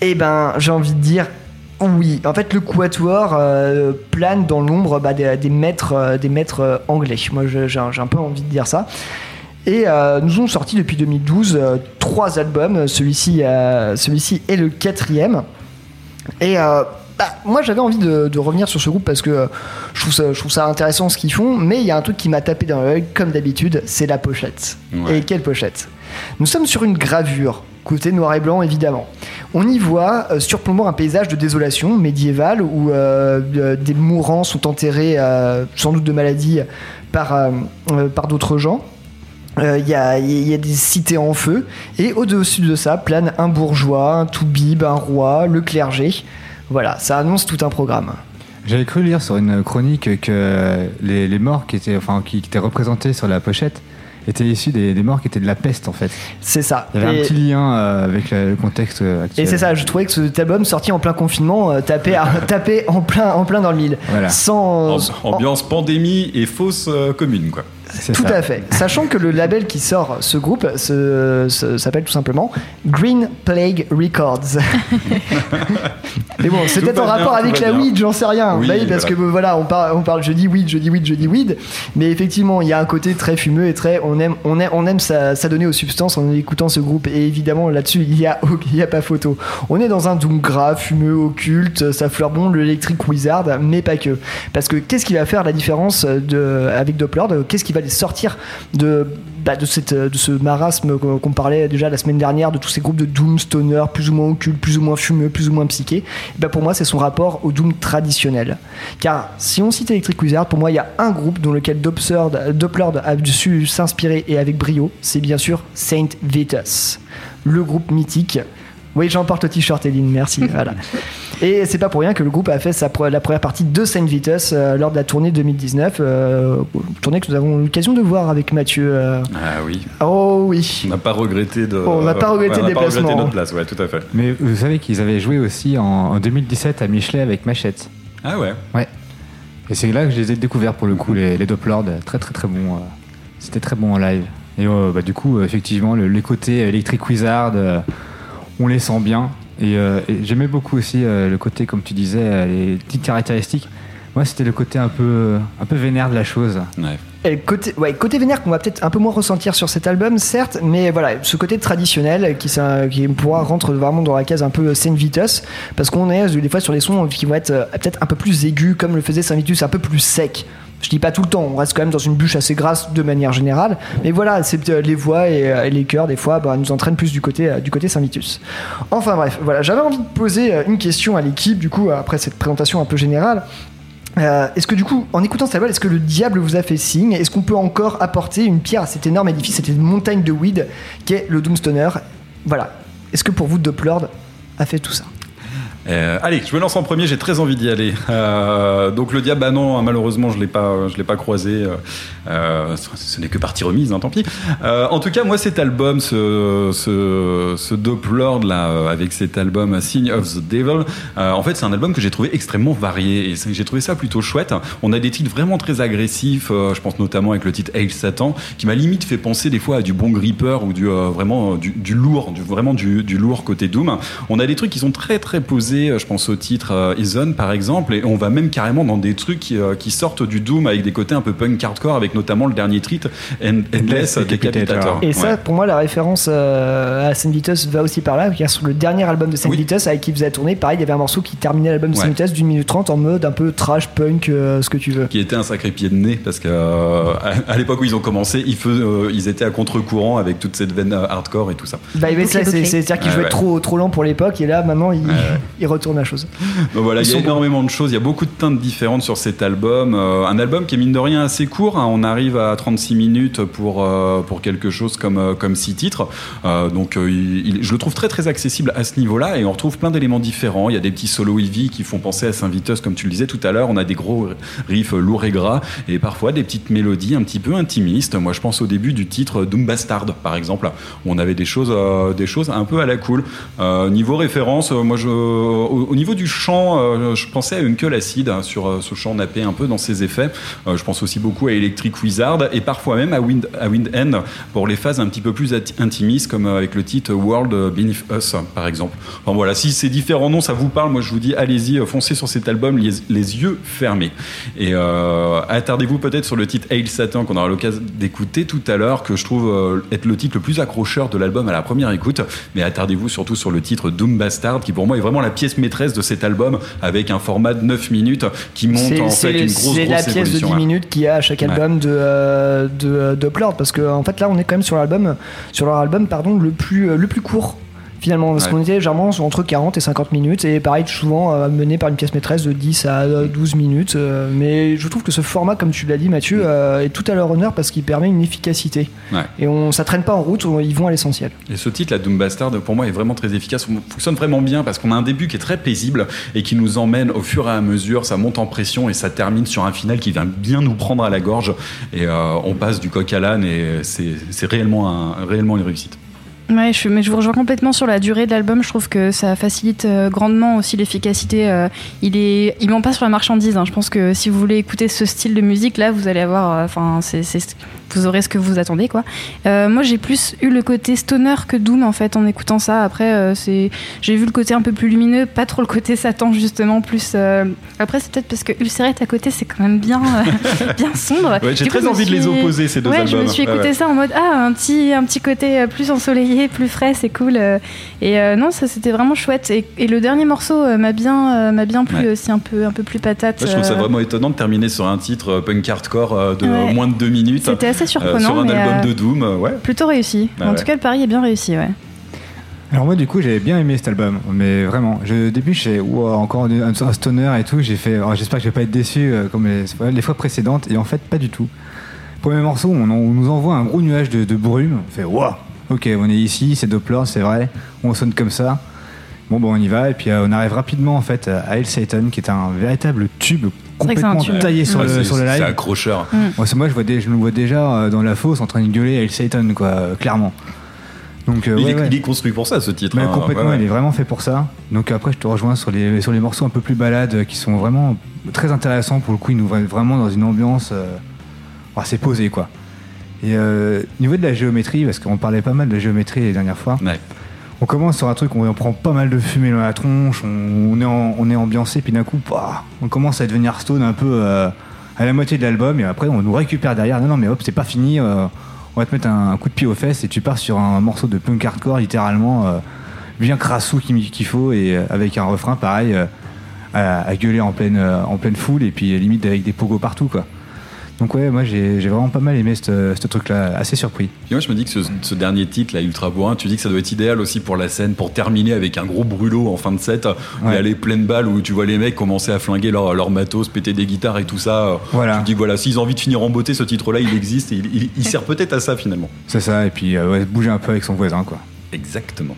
Eh ben, j'ai envie de dire. Oui, en fait, le quatuor euh, plane dans l'ombre bah, des, des maîtres, euh, des maîtres euh, anglais. Moi, j'ai un peu envie de dire ça. Et euh, nous ont sorti depuis 2012 euh, trois albums. Celui-ci celui-ci est le quatrième. Et bah, moi j'avais envie de, de revenir sur ce groupe parce que je, trouve ça, je trouve ça intéressant ce qu'ils font. Mais il y a un truc qui m'a tapé dans l'œil, comme d'habitude, c'est la pochette. Ouais. Et quelle pochette? Nous sommes sur une gravure, côté noir et blanc évidemment. On y voit euh, surplombant un paysage de désolation médiévale où euh, euh, des mourants sont enterrés, sans doute de maladie, par, par d'autres gens. Il y, a, des cités en feu, et au-dessus de ça plane un bourgeois, un toubib, un roi, le clergé. Voilà, ça annonce tout un programme. J'avais cru lire sur une chronique que les, morts qui étaient représentés sur la pochette étaient issus des, des morts qui étaient de la peste en fait. C'est ça. Il y avait Et- un petit lien euh, avec le, le contexte euh, actuel. Et c'est ça, je trouvais que cet album sorti en plein confinement euh, tapait, à- tapait en, plein, en plein dans le mille. Voilà. Sans. Ambiance pandémie et fausse euh, commune, quoi. Tout ça. à fait. Sachant que le label qui sort ce groupe s'appelle tout simplement Green Plague Records. Mais bon, c'est peut-être en bien, rapport avec la bien. weed, j'en sais rien. Oui, Bah oui, parce voilà. que voilà, on parle, on parle, je dis weed, je dis weed, je dis weed. Mais effectivement, il y a un côté très fumeux et très, on aime, on aime, on aime s'adonner aux substances en écoutant ce groupe. Et évidemment, là-dessus, il y a, il y a pas photo. On est dans un doom gras, fumeux, occulte, ça fleure bon l'Electric Wizard, mais pas que. Parce que qu'est-ce qui va faire la différence de, avec Doppler Qu'est-ce qui va les sortir de, bah, de, cette, de ce marasme qu'on parlait déjà la semaine dernière, de tous ces groupes de Doom, Stoner, plus ou moins occultes, plus ou moins fumeux, plus ou moins psyché bah, Pour moi, c'est son rapport au Doom traditionnel. Car si on cite Electric Wizard, pour moi, il y a un groupe dans lequel Doppler a su s'inspirer et avec brio, c'est bien sûr Saint Vitus, le groupe mythique. Oui, j'emporte le t-shirt, Eline, merci. voilà. Et c'est pas pour rien que le groupe a fait sa, pre- la première partie de Saint Vitus euh, lors de la tournée 2019, euh, tournée que nous avons eu l'occasion de voir avec Mathieu. euh. Ah oui. Oh oui. On n'a pas regretté de. On n'a pas regretté ouais, on le n'a pas regretté déplacement. notre place, ouais, tout à fait. Mais vous savez qu'ils avaient joué aussi en, en 2017 à Michelet avec Machette. Ah ouais. Ouais. Et c'est là que je les ai découverts pour le coup, les, les Dopplords. Très très très bon. euh, C'était très bon en live. Et euh, bah, du coup, effectivement, le- les côtés Electric Wizard, euh, on les sent bien. Et, euh, et j'aimais beaucoup aussi euh, le côté, comme tu disais, euh, les petites caractéristiques. Moi, c'était le côté un peu, un peu vénère de la chose. Ouais. Et côté, ouais, côté vénère qu'on va peut-être un peu moins ressentir sur cet album, certes, mais voilà, ce côté traditionnel qui, qui pourra rentrer vraiment dans la case un peu Saint Vitus, parce qu'on est des fois sur des sons qui vont être peut-être un peu plus aigus, comme le faisait Saint Vitus, un peu plus sec. Je dis pas tout le temps, on reste quand même dans une bûche assez grasse de manière générale, mais voilà, c'est euh, les voix et, euh, les chœurs des fois bah, nous entraînent plus du côté euh, du côté Saint Vitus. Enfin bref, voilà, j'avais envie de poser une question à l'équipe du coup après cette présentation un peu générale. Est-ce que du coup, en écoutant cet album, est-ce que le diable vous a fait signe? Est-ce qu'on peut encore apporter une pierre à cet énorme édifice, cette montagne de weed qu'est le Doomstoner? Voilà. Est-ce que pour vous, Doppler a fait tout ça? Euh, allez, je me lance en premier, j'ai très envie d'y aller. Euh, donc le diable, bah non, hein, malheureusement, je l'ai pas, je l'ai pas croisé. euh, euh, ce- n'est que partie remise, hein, tant pis. Euh, en tout cas, moi, cet album, ce, ce, ce Doppler là, euh, avec cet album Sign of the Devil, euh, en fait, c'est un album que j'ai trouvé extrêmement varié et j'ai trouvé ça plutôt chouette. On a des titres vraiment très agressifs. euh, je pense notamment avec le titre Hail Satan, qui m'a limite fait penser des fois à du bon gripper ou du euh, vraiment euh, du, lourd, vraiment du lourd côté Doom. On a des trucs qui sont très très posés. Euh, Je pense au titre euh, Ison par exemple, et on va même carrément dans des trucs qui, euh, qui sortent du Doom avec des côtés un peu punk hardcore, avec notamment le dernier titre End- Endless Decapitator. Et ça, Ouais. pour moi, la référence euh, à Saint Vitus va aussi par là, car sur le dernier album de Saint Vitus avec qui vous avez tourné, pareil, il y avait un morceau qui terminait l'album de Saint Ouais. Vitus d'une minute trente en mode un peu trash, punk, euh, ce que tu veux. qui était un sacré pied de nez parce que euh, à, l'époque où ils ont commencé, ils, faisaient, euh, ils étaient à contre-courant avec toute cette veine euh, hardcore et tout ça. Bah, mais ça, c'est- C'est-à-dire qu'il Ouais, jouait ouais. trop, trop lent pour l'époque, et là, maintenant, il, il retourne la chose. Donc voilà, il y a énormément de choses, il y a beaucoup de teintes différentes sur cet album. Euh, un album qui est mine de rien assez court, hein. on arrive à 36 minutes pour, euh, pour quelque chose comme, euh, comme six titres. Euh, donc il- il- je le trouve très très accessible à ce niveau-là et on retrouve plein d'éléments différents. Il y a des petits solos heavy qui font penser à Saint Vitus comme tu le disais tout à l'heure. On a des gros riffs lourds et gras et parfois des petites mélodies un petit peu intimistes. Moi je pense au début du titre Doom Bastard par exemple, où on avait des choses, des choses un peu à la cool. Niveau référence, moi je, au, au niveau du chant, euh, je pensais à Uncle Acid hein, sur euh, ce chant nappé un peu dans ses effets. Euh, je pense aussi beaucoup à Electric Wizard et parfois même à Wind, à Wind End pour les phases un petit peu plus intimistes comme euh, avec le titre World Beneath Us par exemple. Enfin voilà, si ces différents noms ça vous parle, moi je vous dis allez-y, euh, foncez sur cet album les, yeux fermés. Et euh, attardez-vous peut-être sur le titre Hail Satan qu'on aura l'occasion d'écouter tout à l'heure, que je trouve euh, être le titre le plus accrocheur de l'album à la première écoute. Mais attardez-vous surtout sur le titre Doom Bastard, qui pour moi est vraiment la pièce maîtresse de cet album, avec un format de 9 minutes qui monte en fait une grosse, c'est la grosse pièce de 10 évolution, hein. minutes qu'il y a à chaque Ouais. album de, euh, de, euh, Doppler, parce que en fait là on est quand même sur l'album, sur leur album pardon, le plus, euh, le plus court finalement, parce Ouais. qu'on était généralement entre 40 et 50 minutes, et pareil souvent euh, mené par une pièce maîtresse de 10 à euh, 12 minutes, euh, mais je trouve que ce format, comme tu l'as dit Mathieu, euh, est tout à leur honneur parce qu'il permet une efficacité. Ouais. Et on, ça traîne pas en route, on- ils vont à l'essentiel. Et ce titre, la Doom Bastard, pour moi, est vraiment très efficace. Fonctionne vraiment bien parce qu'on a un début qui est très paisible et qui nous emmène au fur et à mesure. Ça monte en pression et ça termine sur un final qui vient bien nous prendre à la gorge. Et on passe du coq à l'âne et c'est c'est réellement, un, réellement une réussite. Ouais, je, mais je vous rejoins complètement sur la durée de l'album. Je trouve que ça facilite euh, grandement aussi l'efficacité. euh, il est, il ment pas sur la marchandise. hein. Je pense que si vous voulez écouter ce style de musique, là, vous allez avoir, euh, enfin, c'est, c'est- vous aurez ce que vous attendez, quoi. Euh, moi, j'ai plus eu le côté stoner que Doom en fait en écoutant ça. Après, euh, c'est, j'ai vu le côté un peu plus lumineux, pas trop le côté Satan justement. Plus, euh, après, c'est peut-être parce que Ulcérate à côté, c'est quand même bien, bien sombre. Ouais, j'ai coup, très envie de les opposer, ces deux ouais, je me suis écouté ouais. ça en mode ah un petit un petit côté plus ensoleillé, plus frais, c'est cool. Et non, ça c'était vraiment chouette. Et, et le dernier morceau m'a bien m'a bien plu aussi un peu un peu plus patate. Je trouve ça vraiment étonnant de terminer sur un titre punk hardcore de moins de deux minutes. C'était assez euh, surprenant, sur un mais, album euh, de Doom, euh, ouais. Plutôt réussi. Ah en ouais. tout cas, le pari est bien réussi, ouais. Alors moi du coup j'avais bien aimé cet album, mais vraiment, je, au début j'ai wow, encore un, un stoner et tout, j'ai fait, oh, j'espère que je vais pas être déçu euh, comme les, les fois précédentes, et en fait pas du tout. Premier morceau, on, nous envoie un gros nuage de, de brume, on fait wow, ok on est ici, c'est Doppler, c'est vrai, on sonne comme ça. Bon bon on y va, et puis euh, on arrive rapidement en fait à Hail Satan qui est un véritable tube Complètement taillé sur, le, sur le live. C'est accrocheur. Mm. Moi, c'est- moi, je, vois des- je le vois déjà euh, dans la fosse en train de gueuler Hail Satan, quoi, euh, clairement. Donc, euh, il, ouais, est, ouais. il est construit pour ça, ce titre. Mais hein. complètement, Ouais, il est vraiment fait pour ça. Donc après, je te rejoins sur les, sur les morceaux un peu plus balades qui sont vraiment très intéressants. Pour le coup, ils nous mettent vraiment dans une ambiance euh, assez posée, quoi. Et euh, au niveau de la géométrie, parce qu'on parlait pas mal de géométrie les dernières fois, Ouais. On commence sur un truc où on prend pas mal de fumée dans la tronche, on, on est, on est ambiancé, puis d'un coup, bah, on commence à devenir stone un peu euh, à la moitié de l'album, et après on nous récupère derrière. Non, non, mais hop, c'est pas fini, euh, on va te mettre un, coup de pied aux fesses, et tu pars sur un morceau de punk hardcore, littéralement, euh, bien crassou qu'il faut, et avec un refrain pareil, à, gueuler en pleine, en pleine foule, et puis limite avec des pogos partout, quoi. Donc ouais, moi j'ai j'ai vraiment pas mal aimé ce truc-là, assez surpris. Puis moi, je me dis que ce, ce dernier titre, là, Ultra Bourrin, tu dis que ça doit être idéal aussi pour la scène, pour terminer avec un gros brûlot en fin de set. Ouais. a les pleines balles où tu vois les mecs commencer à flinguer leur, leur matos, péter des guitares et tout ça. Voilà. Tu te dis que voilà, s'ils ont envie de finir en beauté, ce titre-là, il existe et il, il- il sert peut-être à ça finalement. C'est ça, et puis euh, ouais, bouger un peu avec son voisin, quoi. Exactement.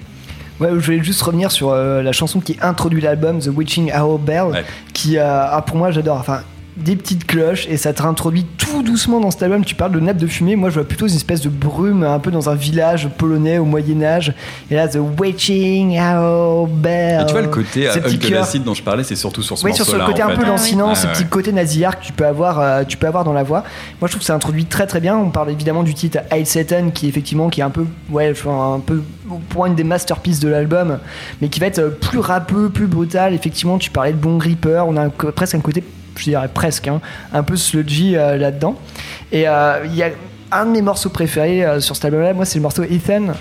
Ouais, je voulais juste revenir sur euh, la chanson qui introduit l'album, The Witching Hour Bell, qui, euh, ah, pour moi, j'adore. Enfin, des petites cloches et ça te réintroduit tout doucement dans cet album. Tu parles de nappe de fumée, moi je vois plutôt une espèce de brume un peu dans un village polonais au Moyen-Âge. Et là, The Witching Hour Bell. Et tu vois, le côté Ces euh, l'acide dont je parlais, c'est surtout sur ce Oui, sur ce côté un fait. peu lancinant, Ouais, ce ouais. petit côté nasillard que tu peux avoir, euh, tu peux avoir dans la voix. Moi, je trouve que ça introduit très très bien. On parle évidemment du titre Hail Satan, qui effectivement, qui est un peu, ouais, un peu pour moi, une des masterpieces de l'album, mais qui va être euh, plus rappeux, plus brutal. Effectivement, tu parlais de Bon Gripper. On a un presque un côté, je dirais presque, hein, un peu sludgy euh, là-dedans. Et euh, il y a un de mes morceaux préférés euh, sur cet album-là. Moi, c'est le morceau Ethan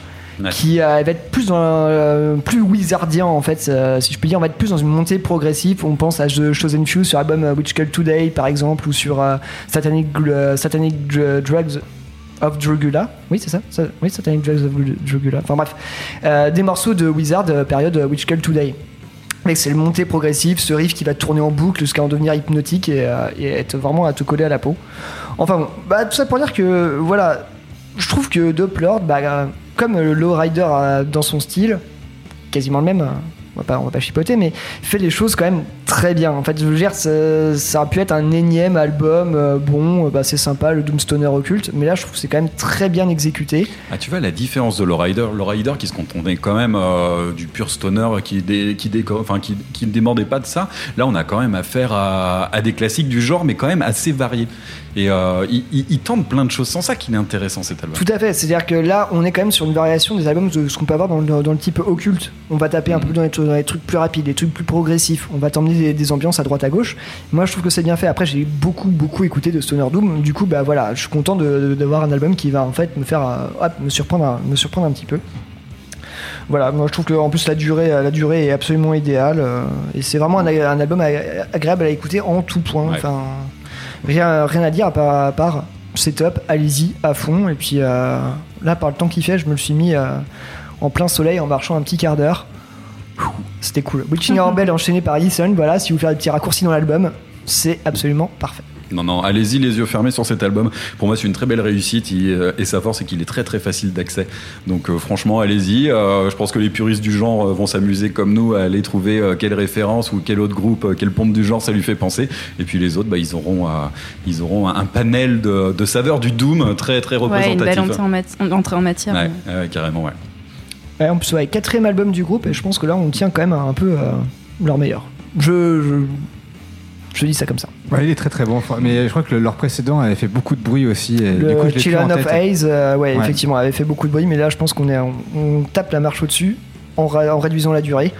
Ouais. qui euh, va être plus dans euh, plus wizardien en fait euh, si je peux dire on va être plus dans une montée progressive on pense à The Chosen Few sur l'album Witch Today par exemple ou sur Satanic, Drugs of Drugula oui c'est ça, Ça- oui Satanic Drugs of Drugula enfin bref des morceaux de Wizard période Witch Today Mec, c'est le montée progressive, ce riff qui va tourner en boucle jusqu'à en devenir hypnotique et, euh, et être vraiment à te coller à la peau. Enfin bon, bah, tout ça pour dire que voilà, je trouve que Doppler, bah, euh, comme le Lowrider euh, dans son style, quasiment le même, euh, on va pas, on va pas chipoter, mais fait les choses quand même très bien. En fait, je veux dire, ça, ça a pu être un énième album, euh, bon, euh, bah, c'est sympa, le Doomstoner occulte, mais là je trouve que c'est quand même très bien exécuté. Ah, tu vois la différence de Lowrider, Lowrider qui se contentait quand même euh, du pur stoner qui dé, qui, enfin, qui, qui ne démordait pas de ça. Là, on a quand même affaire à, à des classiques du genre, mais quand même assez variés. Et euh, il, il- il tente plein de choses. Sans ça qu'il est intéressant cet album. Tout à fait, c'est-à-dire que là, on est quand même sur une variation des albums de ce qu'on peut avoir dans le, dans le type occulte. On va taper un peu dans les, trucs- dans les trucs plus rapides, des trucs plus progressifs. On va t'emmener des, des ambiances à droite à gauche. Moi, je trouve que c'est bien fait. Après, j'ai beaucoup, beaucoup écouté de Stoner Doom. Du coup, bah voilà, je suis content d'avoir un album qui va en fait me faire, euh, hop, me surprendre, un- me surprendre un petit peu. Voilà, moi je trouve que en plus la durée, la durée est absolument idéale euh, et c'est vraiment un, un album ag- agréable à écouter en tout point. Ouais. Enfin, rien, rien à dire à part, à part c'est top, allez-y à fond. Et puis euh, là, par le temps qu'il fait, je me le suis mis euh, en plein soleil en marchant un petit quart d'heure. C'était cool. Witching Hour Bell enchaîné par Listen, voilà, si vous faites des petits raccourcis dans l'album, c'est absolument parfait. Non, non, allez-y les yeux fermés sur cet album. Pour moi, c'est une très belle réussite il- euh, et sa force, c'est qu'il est très très facile d'accès. Donc, euh, franchement, allez-y. Euh, je pense que les puristes du genre euh, vont s'amuser comme nous à aller trouver euh, quelle référence ou quel autre groupe, euh, quelle pompe du genre ça lui fait penser. Et puis les autres, bah, ils auront, euh, ils auront un panel de, de saveurs du Doom très très Ouais, une représentatif. belle entrée en, mat- entrée en matière. Ouais, ouais, carrément, ouais. Ouais, en plus, ouais, quatrième album du groupe, et je pense que là, on tient quand même à un peu euh, leur meilleur. Je, je, je dis ça comme ça. Ouais, il est très très bon. Enfin, Mais je crois que le- leur précédent avait fait beaucoup de bruit aussi. Et du coup, Le je Children en of. Haze, euh, ouais, Ouais. effectivement, avait fait beaucoup de bruit, mais là, je pense qu'on est, on, on tape la marche au-dessus en, réduisant la durée.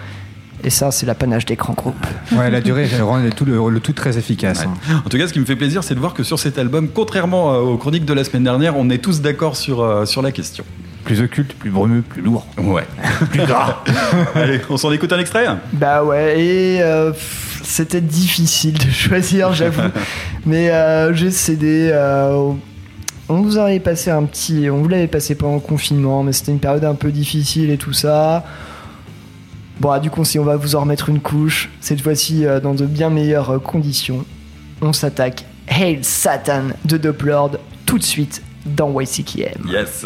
Et ça, c'est l'apanage des grands groupes. Ouais, la durée rend le tout, le, le tout très efficace. hein. En tout cas, ce qui me fait plaisir, c'est de voir que sur cet album, contrairement euh, aux chroniques de la semaine dernière, on est tous d'accord sur, euh, sur la question. Plus occulte, plus brumeux, plus lourd. Ouais. plus gras. Allez, on s'en écoute un extrait Bah ouais, et euh, pff, c'était difficile de choisir, j'avoue. Mais euh, j'ai cédé. euh, on vous avait passé un petit. On vous l'avait passé pendant le confinement, mais c'était une période un peu difficile et tout ça. Bon, ah, du coup, si on va vous en remettre une couche, cette fois-ci euh, dans de bien meilleures conditions, on s'attaque Hail Satan de Doplord tout de suite dans YCKM. Yes.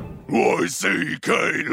Y-C-K-Live!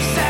upset.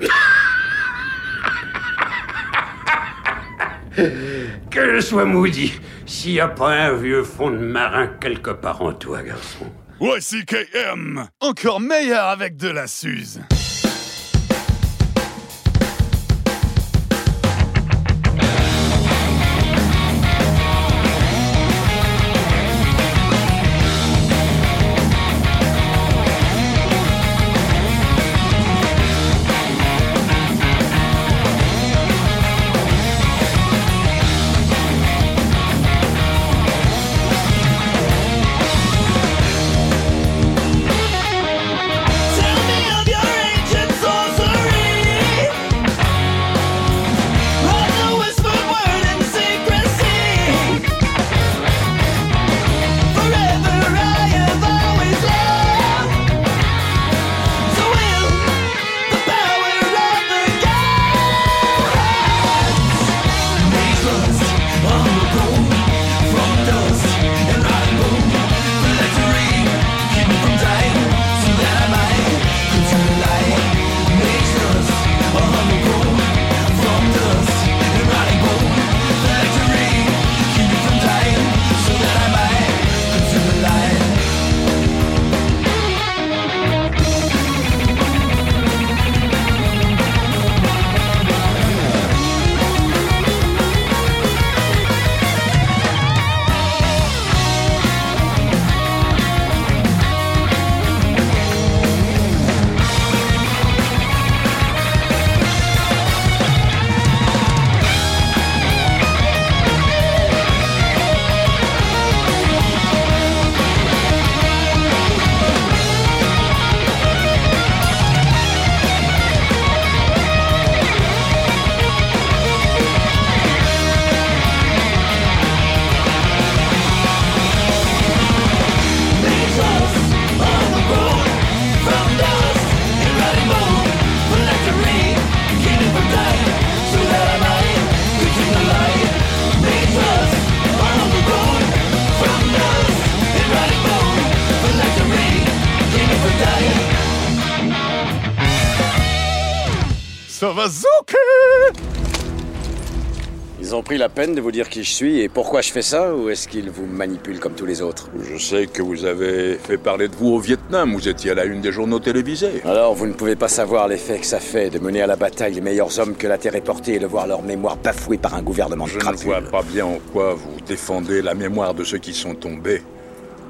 Que je sois maudit, s'il n'y a pas un vieux fond de marin quelque part en toi, garçon. YCKM! Encore meilleur avec de la Suze! Pris la peine de vous dire qui je suis et pourquoi je fais ça ou est-ce qu'ils vous manipulent comme tous les autres? Je sais que vous avez fait parler de vous au Vietnam, vous étiez à la une des journaux télévisés. Alors vous ne pouvez pas savoir l'effet que ça fait de mener à la bataille les meilleurs hommes que la Terre ait portés et de voir leur mémoire bafouée par un gouvernement de Je ne vois pas bien en quoi vous défendez la mémoire de ceux qui sont tombés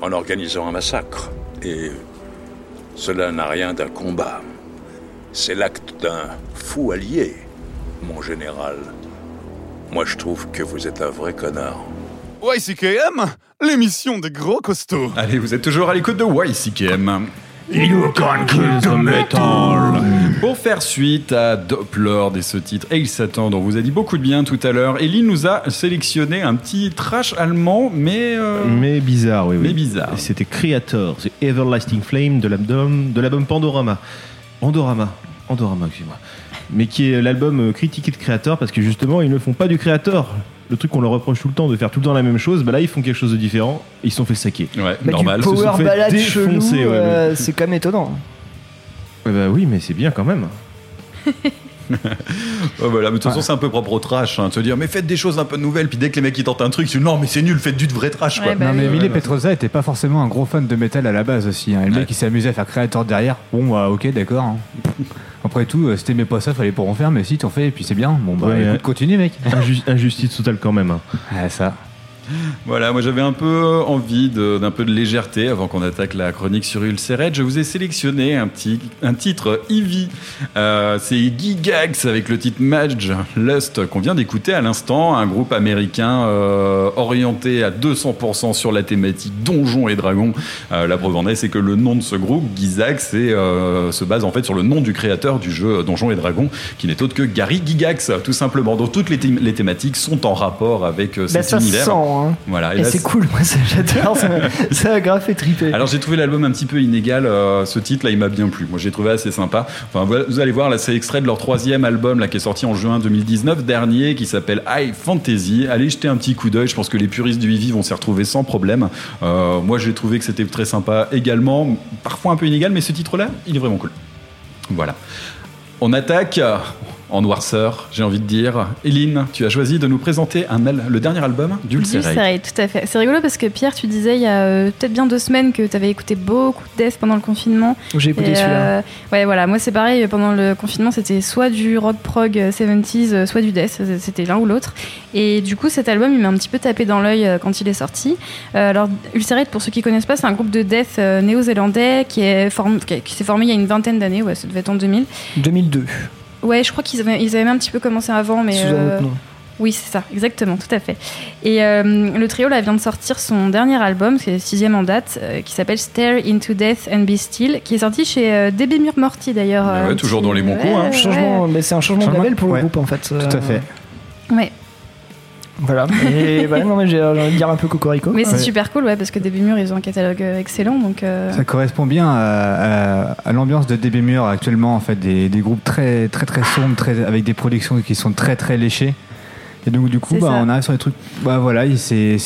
en organisant un massacre. Et cela n'a rien d'un combat. C'est l'acte d'un fou allié, mon général. Moi, je trouve que vous êtes un vrai connard. YCKM, l'émission des gros costauds. Allez, vous êtes toujours à l'écoute de YCKM. You can kill the metal. Pour faire suite à Doppler et ce titre Et il s'attend dont vous a dit beaucoup de bien tout à l'heure, Ellie nous a sélectionné un petit trash allemand, mais euh, Mais bizarre, oui. oui. Mais bizarre. C'était Creator, The Everlasting Flame de l'album, de l'album Pandorama. Andorama. Andorama, excuse-moi. Mais qui est l'album euh, critiqué de Creator parce que justement, ils ne font pas du Creator. Le truc qu'on leur reproche tout le temps de faire tout le temps la même chose, bah là ils font quelque chose de différent. Et ils se sont fait saquer. Ouais, Bah, du power chelou, ouais, euh, c'est quand même étonnant. Ouais, bah oui, mais c'est bien quand même. Ouais, voilà, mais de toute façon, c'est un peu propre au trash, hein, de se dire, mais faites des choses un peu nouvelles, puis dès que les mecs ils tentent un truc, tu non, mais c'est nul, faites du vrai trash, quoi. non, mais Ouais, Mille ouais. Petrosa était pas forcément un gros fan de métal à la base aussi. hein. Et le mec qui amusé à faire créateur derrière, bon, bah, ok, d'accord. hein. Après tout, euh, si t'aimais pas ça, fallait pas en faire, mais si t'en fais, et puis c'est bien. Bon, bah Ouais, écoute, continue, mec. Inju- injustice totale quand même. hein. Ouais, ça. Voilà, moi j'avais un peu envie d'un peu de légèreté avant qu'on attaque la chronique sur Ulceret. Je vous ai sélectionné un petit un titre Eevee. Euh, c'est Gigax avec le titre Mage Lust qu'on vient d'écouter à l'instant, un groupe américain euh, orienté à 200% sur la thématique donjons et dragons. Euh, la preuve en est, c'est que le nom de ce groupe, Gigax, euh, se base en fait sur le nom du créateur du jeu Donjons et Dragons, qui n'est autre que Gary Gigax, tout simplement. Donc toutes les, thém- les thématiques sont en rapport avec euh, cet ça se univers. sent, hein. Voilà. Et là, c'est cool, moi j'adore, ça, ça a grave fait triper. alors j'ai trouvé l'album un petit peu inégal. euh, ce titre là, il m'a bien plu. Moi, j'ai trouvé assez sympa. Enfin, vous- allez voir là, c'est extrait de leur troisième album là qui est sorti en juin 2019 dernier, qui s'appelle High Fantasy. Allez jeter un petit coup d'œil. Je pense que les puristes du Eevee vont s'y retrouver sans problème. Euh, moi, j'ai trouvé que c'était très sympa également. Parfois un peu inégal, mais ce titre-là, il est vraiment cool. Voilà. On attaque en noirceur, j'ai envie de dire. Eline, tu as choisi de nous présenter un al- le dernier album d'Ulcerate. Ulcerate, tout à fait. C'est rigolo parce que Pierre, tu disais il y a euh, peut-être bien deux semaines que tu avais écouté beaucoup de death pendant le confinement. J'ai écouté celui-là. euh, ouais, voilà, moi c'est pareil, pendant le confinement c'était soit du rock prog euh, 70s, euh, soit du death, c'était l'un ou l'autre. Et du coup, cet album il m'a un petit peu tapé dans l'œil quand il est sorti. Euh, alors, Ulcerate, pour ceux qui connaissent pas, c'est un groupe de death néo-zélandais qui est form- qui, qui s'est formé il y a une vingtaine d'années, ouais, ça devait être en 2000. 2002. Ouais, je crois qu'ils avaient, ils avaient même un petit peu commencé avant, mais. Sous un euh, autre nom. Oui, c'est ça, exactement, tout à fait. Et euh, le trio là vient de sortir son dernier album, c'est le sixième en date, euh, qui s'appelle Stare into Death and Be Still, qui est sorti chez euh, DB Murmorty d'ailleurs. Ah ouais, euh, toujours petit- dans les bons ouais, coups, hein. ouais. Changement, mais c'est un changement, de label pour le groupe en fait. Tout à fait. Ouais. Voilà. Et voilà, non mais j'ai j'ai envie de dire un peu cocorico. Mais c'est Ouais. super cool, ouais, parce que DB Mur ils ont un catalogue euh, excellent, donc. euh, Ça correspond bien à, à- à l'ambiance de DB Mur actuellement, en fait, des, des groupes très très très sombres, très, avec des productions qui sont très très léchées. Et donc du coup, bah, on arrive sur des trucs. Bah voilà, il- c'est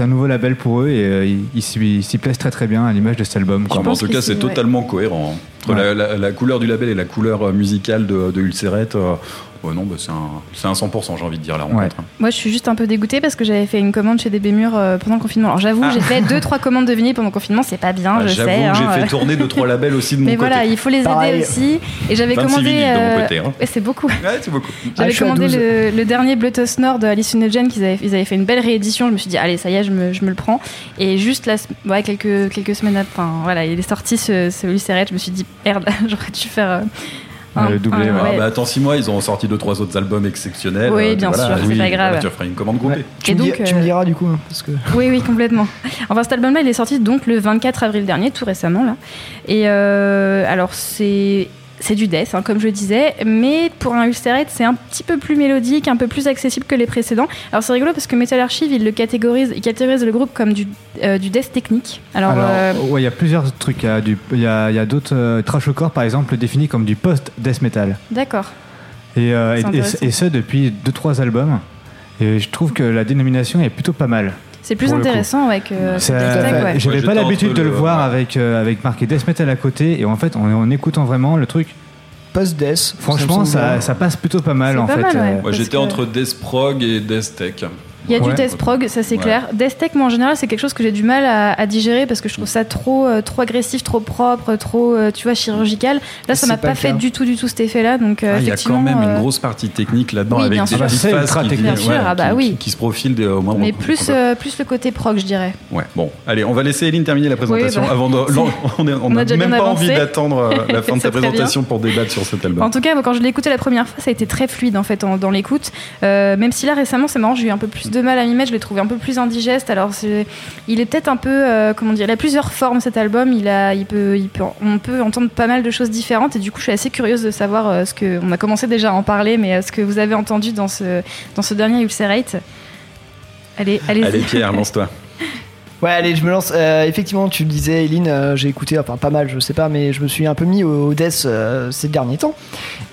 un nouveau label pour eux et euh, ils- ils s'y plaisent très très bien à l'image de cet album. quoi. Bah, en tout cas, c'est totalement cohérent. hein. Entre la, la- la couleur du label et la couleur euh, musicale de, de Ulcerate, euh, ouais, non, bah, c'est un, c'est un 100%, j'ai envie de dire, la rencontre. hein. Moi, je suis juste un peu dégoûtée parce que j'avais fait une commande chez DB Mur euh, pendant le confinement. Alors, j'avoue, Ah. j'ai fait deux, trois commandes de vinyle pendant le confinement, c'est pas bien, Ah, je sais. J'ai hein, fait euh. tourner deux, trois labels aussi de mon Mais côté. voilà, il faut les aider Pareil. aussi. Et j'avais 26 commandé. euh, hein. ouais, c'est beaucoup. Ouais, c'est beaucoup. Ah, J'avais à commandé 12. le, le dernier Bluetooth Nord de Alice in qu'ils avaient, ils avaient fait une belle réédition. Je me suis dit, allez, ça y est, je me, je me le prends. Et juste là, ouais, quelques, quelques semaines après, enfin, voilà, il est sorti ce, ce. Je me suis dit, merde, j'aurais dû faire. Euh, un- un- Ah, ouais. bah, attends 6 mois, ils ont sorti deux trois autres albums exceptionnels. Oui, Euh, bien voilà, sûr, c'est pas grave. voilà, tu feras une commande groupée. Tu, Et me, donc, dis- tu me euh, diras du coup, hein, parce que. Oui, oui, complètement. Enfin, cet album-là, il est sorti donc le 24 avril dernier, tout récemment là. Et euh, alors c'est c'est du death, hein, comme je disais, mais pour un Ulcerate, c'est un petit peu plus mélodique, un peu plus accessible que les précédents. Alors c'est rigolo parce que Metal Archive, il le catégorise, il catégorise le groupe comme du, euh, du death technique. Alors, Alors, euh, ouais, il y a plusieurs trucs. Il y a, a, a d'autres. euh, Trashcore, par exemple, le définit comme du post-death metal. d'accord. Et, euh, et- et ce depuis 2-3 albums. Et je trouve que la dénomination est plutôt pas mal. C'est plus intéressant ouais, que que Death Tech, ouais. J'avais Ouais, pas l'habitude de le le- voir avec, euh, avec marqué death metal à côté. Et en fait, en, en écoutant vraiment le truc, Post-death. franchement, me semble ça, bien. ça passe plutôt pas mal C'est en pas fait. mal, euh, Moi, j'étais que- entre Death Prog et Death Tech. Il y a du Ouais. death prog, ça c'est Ouais. clair. Death tech, moi en général, c'est quelque chose que j'ai du mal à, à digérer parce que je trouve ça trop, euh, trop agressif, trop propre, trop, euh, tu vois, chirurgical. Là, ça m'a pas fait du tout, du tout cet effet-là. Donc, euh, Ah, Il y a quand même euh, une grosse partie technique là-dedans oui, avec bien des sûr. petites phases qui, technique. Bien sûr, ah bah qui- oui. qui- se profilent au moindre Mais plus, euh, plus le côté prog, je dirais. Ouais, bon, allez, on va laisser Eline terminer la présentation Oui, bah, avant de. on n'a on même pas envie d'attendre euh, la fin de bien. présentation pour débattre sur cet album. En tout cas, quand je l'ai écouté la première fois, ça a été très fluide en fait dans l'écoute. Euh, même si là récemment, c'est marrant, j'ai eu un peu plus de mal à m'y mettre. Je l'ai trouvé un peu plus indigeste. Alors, il est peut-être un peu, euh, comment dire, il a plusieurs formes cet album. Il a, il peut, il peut, on peut entendre pas mal de choses différentes. Et du coup, je suis assez curieuse de savoir euh, ce que, on a commencé déjà à en parler, mais euh, ce que vous avez entendu dans ce, dans ce dernier Ulcerate. Allez, allez-y. Allez, Pierre, lance-toi. Ouais, allez, je me lance. Euh, effectivement, tu le disais, Eileen, euh, j'ai écouté, enfin pas mal, je sais pas, mais je me suis un peu mis au, au death euh, ces derniers temps.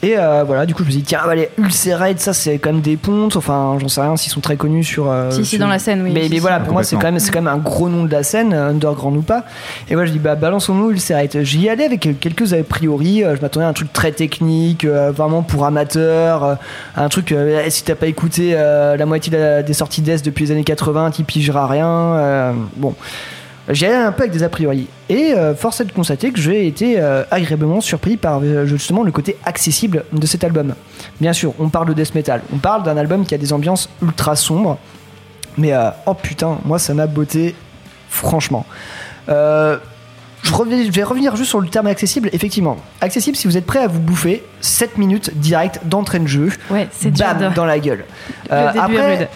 Et euh, voilà, du coup, je me suis dit, tiens, allez, Ulcerate, ça c'est quand même des pontes. Enfin, j'en sais rien s'ils sont très connus sur. euh, Si, si, sur- dans la scène, oui. Mais, Si, mais si. voilà, pour moi, c'est quand, même, c'est quand même un gros nom de la scène, underground ou pas. Et moi, je dis, bah, balançons-nous Ulcerate. J'y allais avec quelques a priori. Je m'attendais à un truc très technique, euh, vraiment pour amateurs. euh, un truc, euh, si t'as pas écouté euh, la moitié de la- des sorties death depuis les années 80, t'y pigeras rien. Bon. J'y allais un peu avec des a priori. Et euh, force est de constater que j'ai été euh, agréablement surpris par euh, justement le côté accessible de cet album. Bien sûr, on parle de death metal. On parle d'un album qui a des ambiances ultra sombres. Mais oh putain, moi ça m'a botté, franchement. Euh, je, reviens- je vais revenir juste sur le terme accessible. Effectivement, accessible si vous êtes prêt à vous bouffer 7 minutes direct d'entrée de jeu. Ouais, c'est dur Bam, de- dans la gueule. Le début est rude.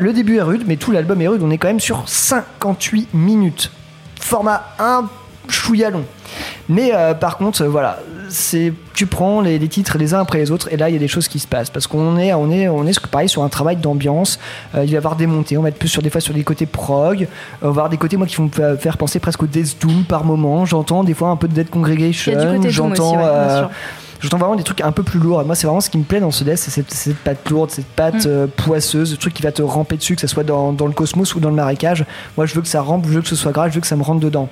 le début est rude, mais tout l'album est rude. On est quand même sur 58 minutes. Format un chouïa long. Mais euh, par contre, euh, voilà, c'est tu prends les, les titres les uns après les autres et là il y a des choses qui se passent parce qu'on est on est on est pareil sur un travail d'ambiance. Euh, il va y avoir des montées, on va être plus sur des fois sur des côtés prog, on va avoir des côtés moi qui vont me fa- faire penser presque au Death Doom par moment. J'entends des fois un peu de Dead Congregation. J'entends. J'entends vraiment des trucs un peu plus lourds. Et moi, c'est vraiment ce qui me plaît dans ce death, c'est cette, cette patte lourde, cette patte Mm. euh, poisseuse, ce truc qui va te ramper dessus, que ce soit dans, dans le cosmos ou dans le marécage. Moi, je veux que ça rampe, je veux que ce soit grave, je veux que ça me rentre dedans.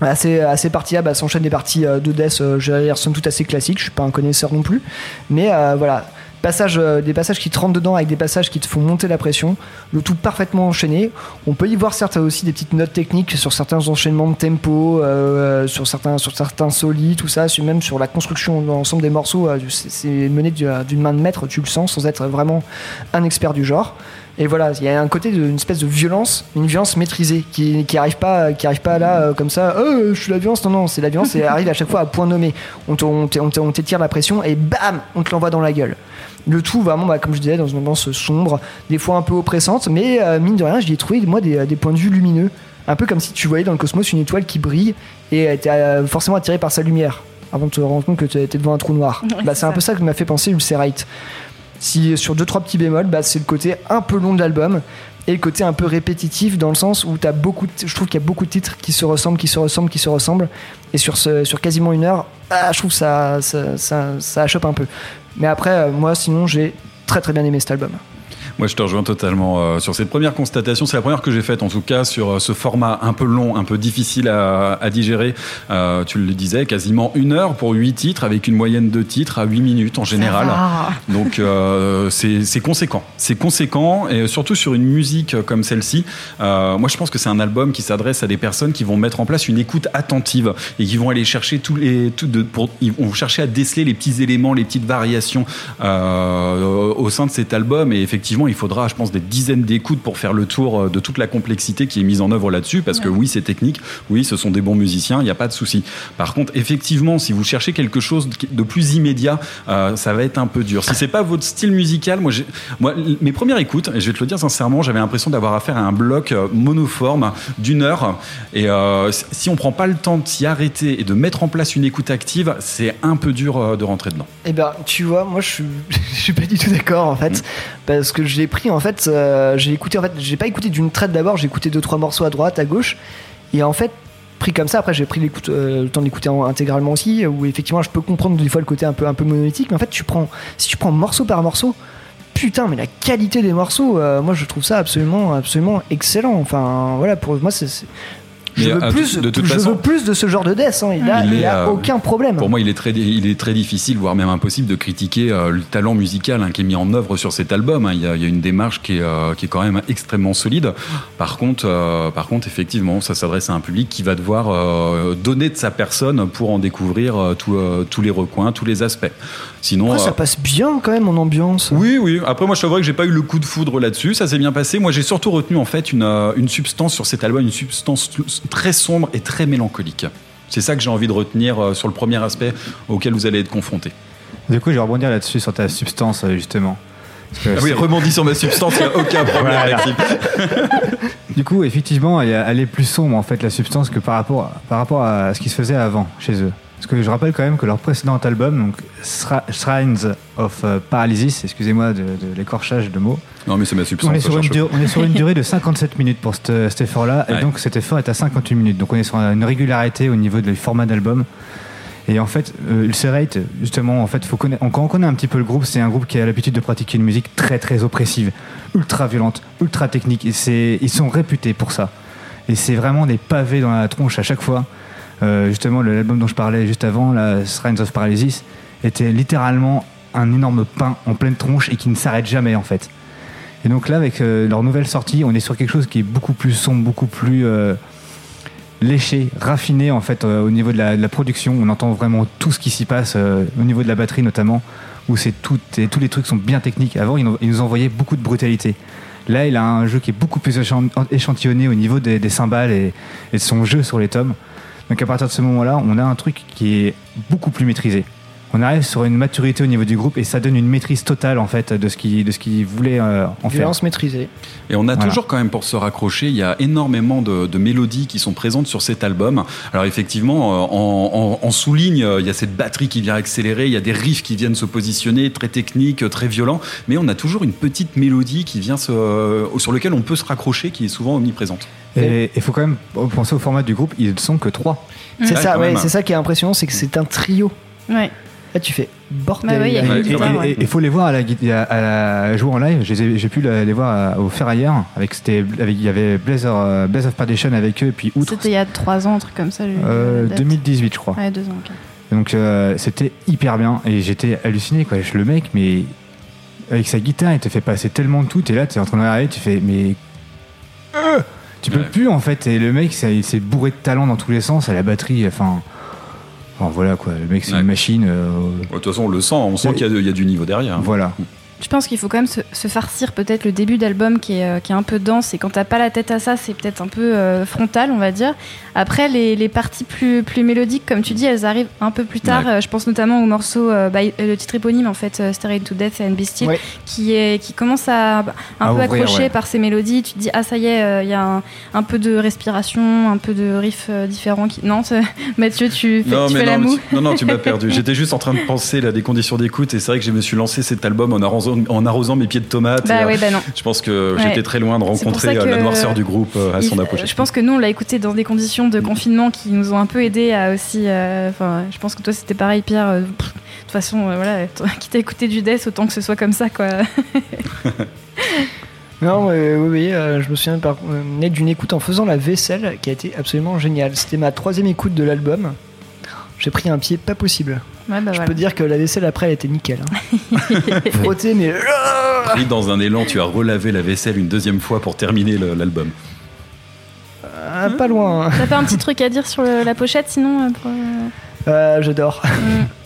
Assez, assez parties A, bah, s'enchaînent des parties euh, de death, euh, je dirais, somme toute assez classiques. Je suis pas un connaisseur non plus, mais euh, voilà. Passage, euh, des passages qui te rentrent dedans avec des passages qui te font monter la pression, le tout parfaitement enchaîné. On peut y voir certes aussi des petites notes techniques sur certains enchaînements de tempo, euh, sur certains sur certains solis, tout ça, même sur la construction de l'ensemble des morceaux. euh, c'est mené du- d'une main de maître, tu le sens, sans être vraiment un expert du genre. Et voilà, il y a un côté d'une espèce de violence, une violence maîtrisée, qui, qui arrive pas, qui arrive pas là euh, comme ça. Oh, je suis la violence. Non, non, c'est la violence. et elle arrive à chaque fois à point nommé. On t'étire la pression et bam, on te l'envoie dans la gueule. Le tout vraiment, bah, comme je disais, dans une ambiance sombre, des fois un peu oppressante, mais euh, mine de rien, j'y ai trouvé moi des, des points de vue lumineux, un peu comme si tu voyais dans le cosmos une étoile qui brille et était euh, forcément attiré par sa lumière, avant de te rendre compte que tu étais devant un trou noir. Ouais, bah, c'est un peu ça que m'a fait penser Ulcerate. Si sur deux trois petits bémols, bah, c'est le côté un peu long de l'album et le côté un peu répétitif dans le sens où beaucoup, je trouve qu'il y a beaucoup de titres qui se ressemblent, qui se ressemblent, qui se ressemblent. Et sur sur quasiment une heure, ah, je trouve ça, ça, ça, ça un peu. Mais après, euh, moi, sinon, j'ai très très bien aimé cet album. Moi, je te rejoins totalement euh, sur cette première constatation. C'est la première que j'ai faite, en tout cas, sur euh, ce format un peu long, un peu difficile à, à digérer. Euh, tu le disais, quasiment une heure pour huit titres, avec une moyenne de titres à 8 minutes en général. Donc, euh, c'est conséquent. C'est conséquent, et surtout sur une musique comme celle-ci. Moi, je pense que c'est un album qui s'adresse à des personnes qui vont mettre en place une écoute attentive et qui vont aller chercher tous les, tout de, pour, ils vont chercher à déceler les petits éléments, les petites variations au sein de cet album. Et effectivement, il faudra, je pense, des dizaines d'écoutes pour faire le tour euh, de toute la complexité qui est mise en œuvre là-dessus. Parce que oui, c'est technique, oui, ce sont des bons musiciens, il n'y a pas de souci. Par contre, effectivement, si vous cherchez quelque chose de plus immédiat, euh, ça va être un peu dur. Si c'est pas votre style musical, moi, moi, mes premières écoutes, et je vais te le dire sincèrement, j'avais l'impression d'avoir affaire à un bloc euh, monoforme d'une heure. Et euh, si on prend pas le temps de s'y arrêter et de mettre en place une écoute active, c'est un peu dur de rentrer dedans. Eh ben, tu vois, moi je suis, je suis pas du tout d'accord en fait, parce que je l'ai pris en fait, euh, j'ai écouté en fait, j'ai pas écouté d'une traite d'abord, j'ai écouté deux trois morceaux à droite, à gauche, et en fait pris comme ça. Après, j'ai pris euh, le temps d'écouter en- intégralement aussi, où effectivement je peux comprendre des fois le côté un peu un peu monolithique, mais en fait tu prends, si tu prends morceau par morceau. Putain, mais la qualité des morceaux, euh, moi je trouve ça absolument, absolument excellent. Enfin, voilà, pour moi, c'est. Je, veux euh, plus, de toute je façon- veux plus de ce genre de death. hein. Il a, Il il euh, aucun problème. Pour moi, il est très, il est très difficile, voire même impossible, de critiquer euh, le talent musical hein, qui est mis en œuvre sur cet album. hein. Il, y a, il y a une démarche qui est, euh, qui est quand même extrêmement solide. Par contre, par contre, effectivement, ça s'adresse à un public qui va devoir donner de sa personne pour en découvrir tout, tous les recoins, tous les aspects. Sinon, Après, ça passe bien quand même en ambiance. oui, oui. Après, moi, je t'avouerai que j'ai pas eu le coup de foudre là-dessus. Ça s'est bien passé. Moi, j'ai surtout retenu en fait une, une substance sur cet album, une substance très sombre et très mélancolique. C'est ça que j'ai envie de retenir euh, sur le premier aspect auquel vous allez être confronté. Du coup, je vais rebondir là-dessus sur ta substance, euh, justement. Ah oui, rebondis sur ma substance, il n'y a aucun problème, Voilà. Du coup, effectivement, elle est plus sombre en fait la substance que par rapport à, par rapport à ce qui se faisait avant chez eux. Parce que je rappelle quand même que leur précédent album, donc Shri- Shrines of euh, Paralysis, excusez-moi de, de l'écorchage de mots, Non, mais c'est ma substance. on est, sur une on est sur durée de 57 minutes pour cet, cet effort-là, Ouais. et donc cet effort est à 58 minutes. Donc on est sur une régularité au niveau du format d'album. Et en fait, euh, Ulcerate, justement, en fait, faut connaître, quand on connaît un petit peu le groupe, c'est un groupe qui a l'habitude de pratiquer une musique très très oppressive, ultra violente, ultra technique. Et ils sont réputés pour ça. Et c'est vraiment des pavés dans la tronche à chaque fois. Euh, justement, l'album dont je parlais juste avant, la Shrines of Paralysis, était littéralement un énorme pain en pleine tronche et qui ne s'arrête jamais en fait. Et donc là, avec euh, leur nouvelle sortie, on est sur quelque chose qui est beaucoup plus sombre, beaucoup plus euh, léché, raffiné en fait au niveau de la, production. On entend vraiment tout ce qui s'y passe au niveau de la batterie notamment, où c'est tout, et tous les trucs sont bien techniques. Avant, ils nous, envoyaient beaucoup de brutalité. Là, il a un jeu qui est beaucoup plus échan- échantillonné au niveau des, des cymbales et, et de son jeu sur les tomes. Donc à partir de ce moment-là, on a un truc qui est beaucoup plus maîtrisé. On arrive sur une maturité au niveau du groupe et ça donne une maîtrise totale en fait de ce qu'il de ce qu'il voulait euh, en faire. Violence maîtrisée. Et on a Voilà. toujours quand même pour se raccrocher, il y a énormément de, de mélodies qui sont présentes sur cet album. Alors effectivement, euh, en, en- en souligne, euh, il y a cette batterie qui vient accélérer, il y a des riffs qui viennent se positionner, très techniques, très violents, mais on a toujours une petite mélodie qui vient se, euh, sur lequel on peut se raccrocher, qui est souvent omniprésente. Et il faut quand même penser au format du groupe, ils ne sont que trois. C'est ça, ouais, c'est ça qui est impressionnant, c'est que c'est un trio. Ouais. Là, tu fais bordel. Bah Et ouais. il faut les voir à la, à, à la jouer en live. Je J'ai pu les voir à- au Ferrailleur. Avec, c'était- avec, il y avait Blazer, euh, Blaze of Perdition avec eux et puis Outre. C'était il y a 3 ans, un truc comme ça. Euh, la date. 2018, je crois. Ouais, 2 ans. Donc euh, c'était hyper bien et j'étais halluciné quoi. Le mec, mais avec sa guitare, il te fait passer tellement de tout. Et là, tu es en train de regarder, tu fais mais Euh tu peux plus en fait. Et le mec, ça- il s'est bourré de talent dans tous les sens. À la batterie, enfin, enfin, voilà quoi. Le mec, c'est Ouais. une machine. euh, De toute façon, on le sent, on sent qu'il y, y a du niveau derrière. Voilà. Je pense qu'il faut quand même se, se farcir peut-être le début d'album qui est, euh, qui est un peu dense et quand t'as pas la tête à ça, c'est peut-être un peu euh, frontal, on va dire. Après, les, les parties plus, plus mélodiques, comme tu dis, elles arrivent un peu plus tard. Ouais. Euh, je pense notamment au morceau, euh, le titre éponyme en fait, euh, Staring to Death and Be Still, Ouais. qui, est, qui commence à bah, un À peu ouvrir, accrocher ouais. par ses mélodies. Tu te dis, ah ça y est, euh, il y a un, un peu de respiration, un peu de riff euh, différent. Qui... Non, Mathieu, tu fais, Non, tu mais fais la non, mais moue. tu, non, non, tu m'as perdu. J'étais juste en train de penser là, des conditions d'écoute et c'est vrai que je me suis lancé cet album en arrosant, en arrosant mes pieds de tomates. Bah et, euh, ouais, bah non. Je pense que Ouais. j'étais très loin de rencontrer euh, la noirceur du groupe euh, à son apogée. Je pense que nous, on l'a écouté dans des conditions de confinement qui nous ont un peu aidé à aussi. euh, Enfin, je pense que toi, c'était pareil, Pierre. euh, De toute façon, euh, voilà, quitte à écouter du death, autant que ce soit comme ça, quoi. Non, euh, oui, oui, euh, je me souviens par euh, d'une écoute en faisant la vaisselle qui a été absolument géniale. C'était ma troisième écoute de l'album. J'ai pris un pied pas possible. Ouais, bah je voilà. peux dire que la vaisselle après elle était nickel. hein. Frottée, mais. Pris dans un élan, tu as relavé la vaisselle une deuxième fois pour terminer l'album. Ah, pas loin. hein. T'as pas un petit truc à dire sur le- la pochette, sinon euh, pour, euh, J'adore.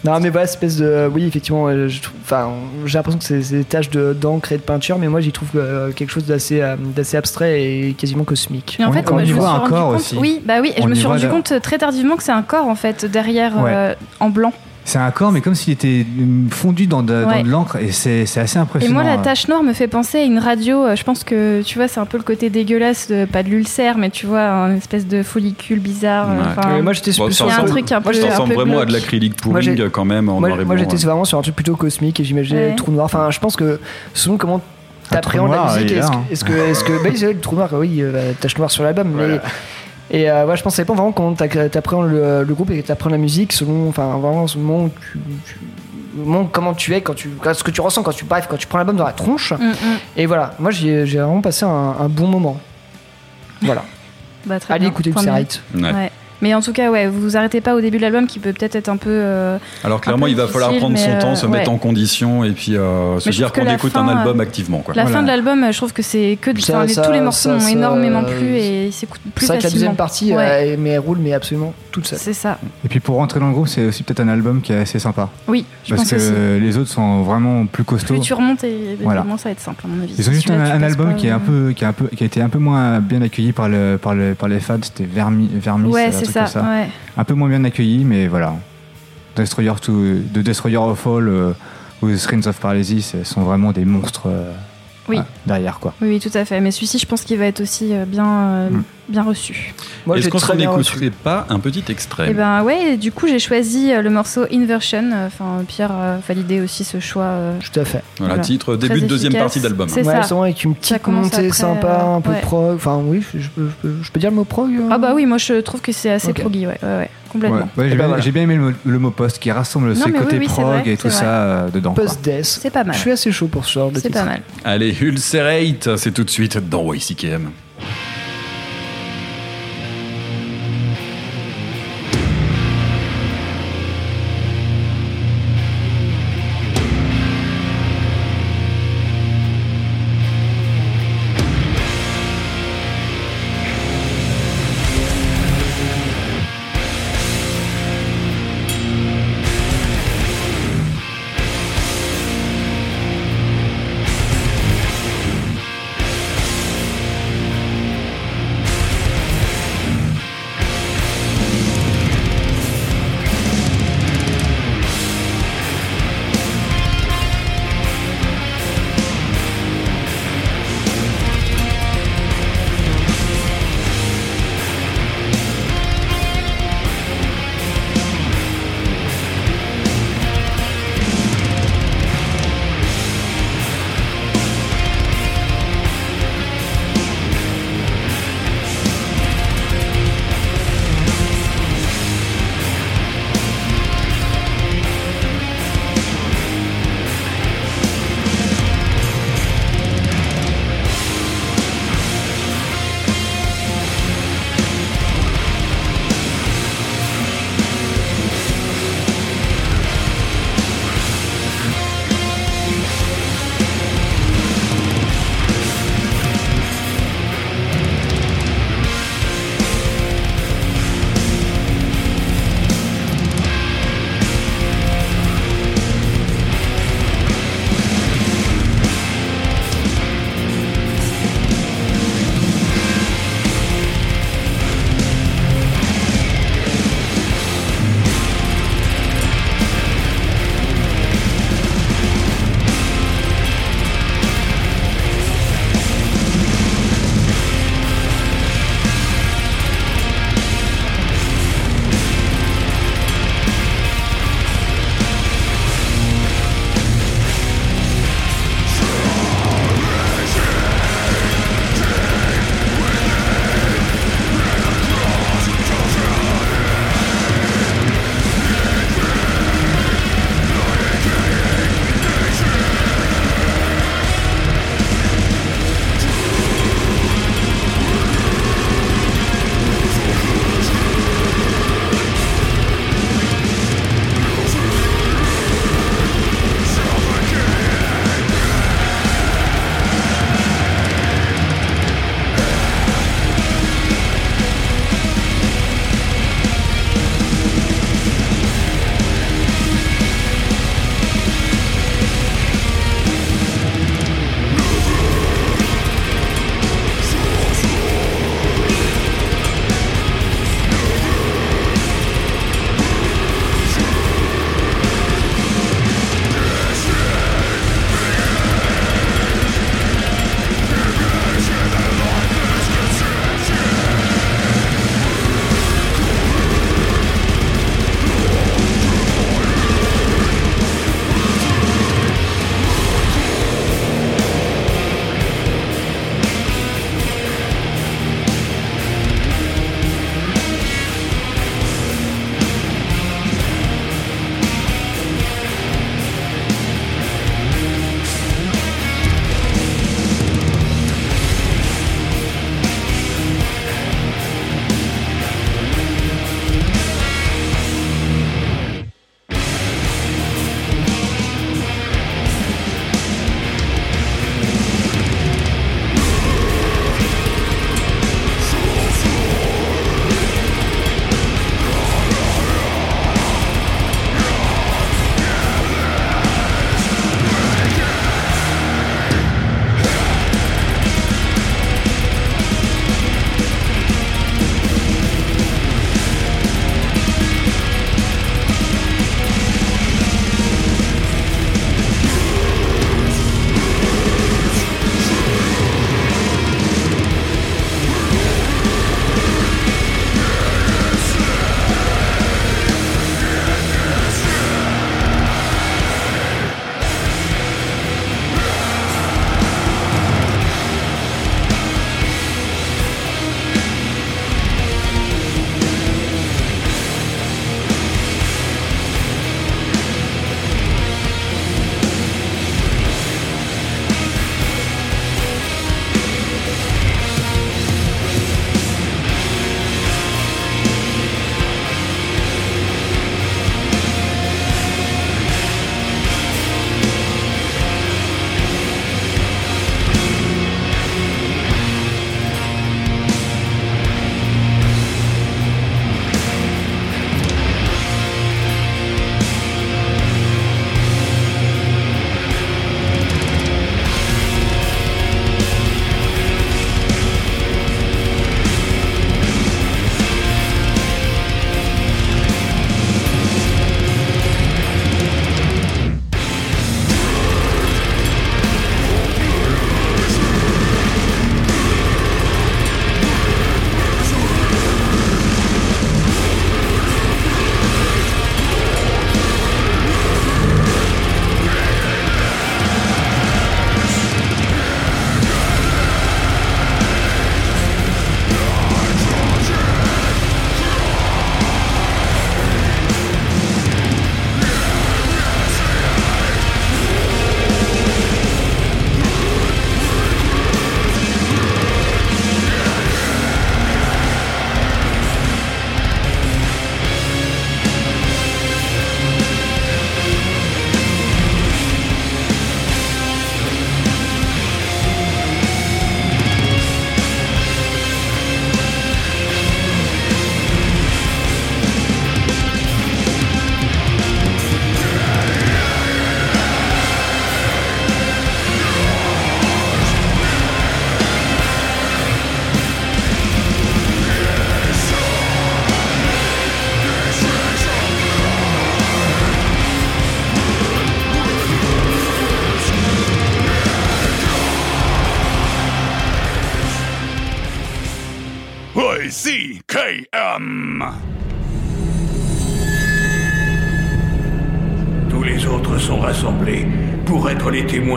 non, mais voilà, espèce de. Oui, effectivement, euh, enfin, j'ai l'impression que c'est des taches de- d'encre et de peinture, mais moi j'y trouve euh, quelque chose d'assez euh, d'assez abstrait et quasiment cosmique. Mais en fait, on moi, y je me voit suis un rendu corps compte. aussi. Oui, bah oui, et je On me suis rendu compte très tardivement que c'est un corps en fait derrière Ouais. euh, en blanc. C'est un corps, mais comme s'il était euh, fondu dans de, dans Ouais. de l'encre et c'est assez Et impressionnant. moi, la euh. tache noire me fait penser à une radio. euh, Je pense que tu vois, c'est un peu le côté dégueulasse, de, pas de l'ulcère, mais tu vois, un espèce de follicule bizarre. Ouais. enfin, moi j'étais Bon, a un truc un peu. ça un ressemble peu vraiment à de l'acrylique Moi, pouring j'ai- quand même en Moi, et moi, j'étais vraiment sur un truc plutôt cosmique et j'imaginais Ouais. le trou noir. Enfin, je pense que selon comment t'appréhendes la musique, est-ce que, hein. est-ce que, est-ce que, bah, le trou noir, oui, euh, la tache noire sur l'album, mais. Et euh, ouais, je pense que ça dépend vraiment comment t'appréhendes le, le groupe et que t'appréhendes la musique, selon, enfin, vraiment, ce moment où tu, tu- le moment comment tu es, quand tu, ce que tu ressens quand tu, bref, quand tu prends l'album dans la tronche. Mm, mm. Et voilà, moi j'ai j'ai vraiment passé un, un bon moment. Voilà. Bah, très Allez bien, écouter. Ouais. Ouais. Mais en tout cas, ouais, vous vous arrêtez pas au début de l'album qui peut peut-être être un peu. euh, Alors clairement, peu il va falloir prendre son temps, euh, se mettre en condition et puis euh, se dire qu'on écoute fin, un album euh, activement. Quoi. La Voilà. fin de l'album, je trouve que c'est que Ça- enfin, les- ça- tous les morceaux ça- m'ont ça- énormément plu et ils s'écoutent plus C'est vrai que la facilement. deuxième partie, Ouais. euh, mais elle roule, mais absolument toute seule. C'est ça. Et puis pour rentrer dans le groupe, c'est aussi peut-être un album qui est assez sympa. Oui, je Parce pense que aussi. les autres sont vraiment plus costauds. Plus tu remontes et Voilà. évidemment, ça va être simple à mon avis. Ils ont juste un, album qui est un peu, qui est un peu, qui a été un peu moins bien accueilli par le, par le, par les fans. C'était Vermi, Vermis, Ouais, c'est ça. ouais. Un peu moins bien accueilli, mais voilà. Destroyer to, de Destroyer of All euh, ou Screens of Paralysis euh, sont vraiment des monstres euh, Oui. derrière quoi. Oui, oui, tout à fait. Mais celui-ci, je pense qu'il va être aussi bien, Mm. Bien reçu. Moi, Est-ce qu'on s'en bien écouterait pas un petit extrait? Et ben ouais, du coup, j'ai choisi euh, le morceau Inversion. Enfin, Pierre a validé aussi ce choix. euh, Tout à fait. Voilà, Voilà. titre Très début de deuxième efficace. partie d'album. C'est Ouais, ça. avec une petite montée après, sympa, euh, un peu ouais. prog. Enfin, oui, je peux, je peux- je peux dire le mot prog euh Ah bah oui, moi je trouve que c'est assez Ok. proggy, ouais, ouais, ouais, complètement. Ouais, ouais, Et j'ai ben bien, voilà. j'ai bien aimé le mot, le mot post qui rassemble Non, ce mais oui, côté oui, prog vrai, et tout ça euh, dedans. quoi. Post-death. C'est pas mal. Je suis assez chaud pour ce genre de C'est titre. pas mal. Allez, Ulcerate, c'est tout de suite dans YCKM.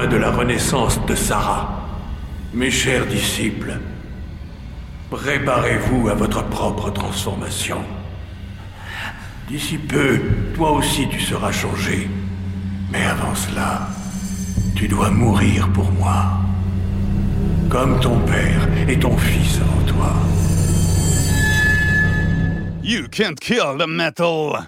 De la renaissance de Sarah. Mes chers disciples, préparez-vous à votre propre transformation. D'ici peu, toi aussi tu seras changé. Mais avant cela, tu dois mourir pour moi. Comme ton père et ton fils avant toi. You can't kill the metal.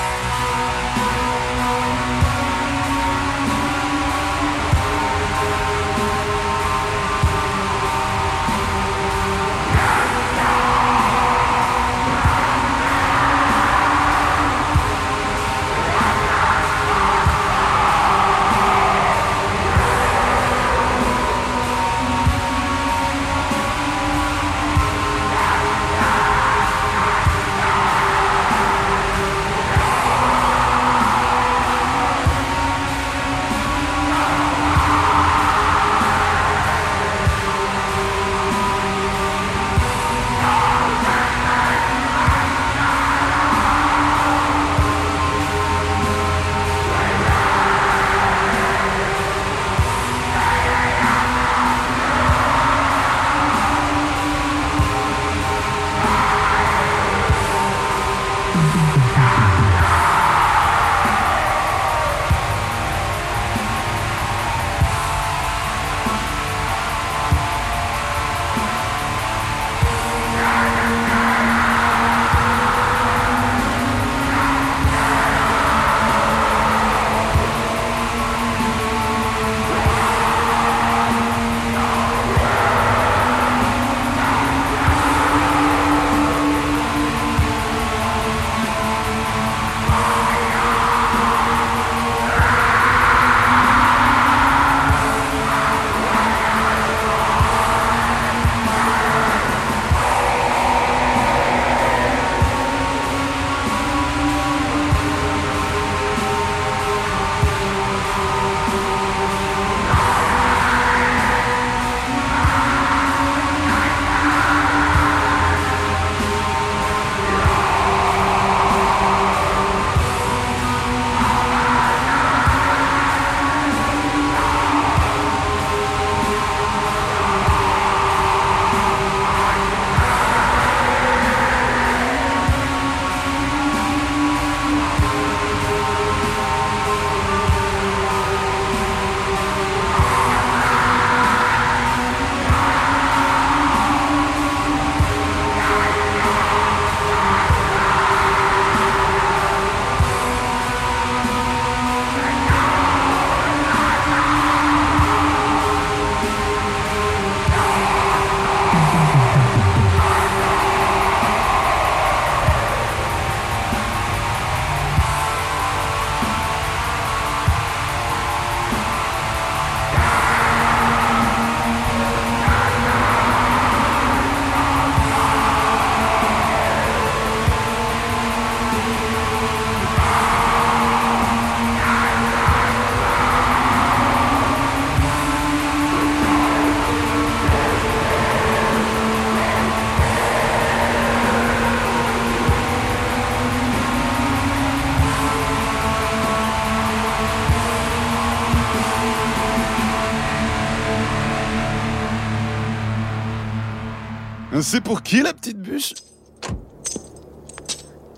C'est pour qui la petite bûche?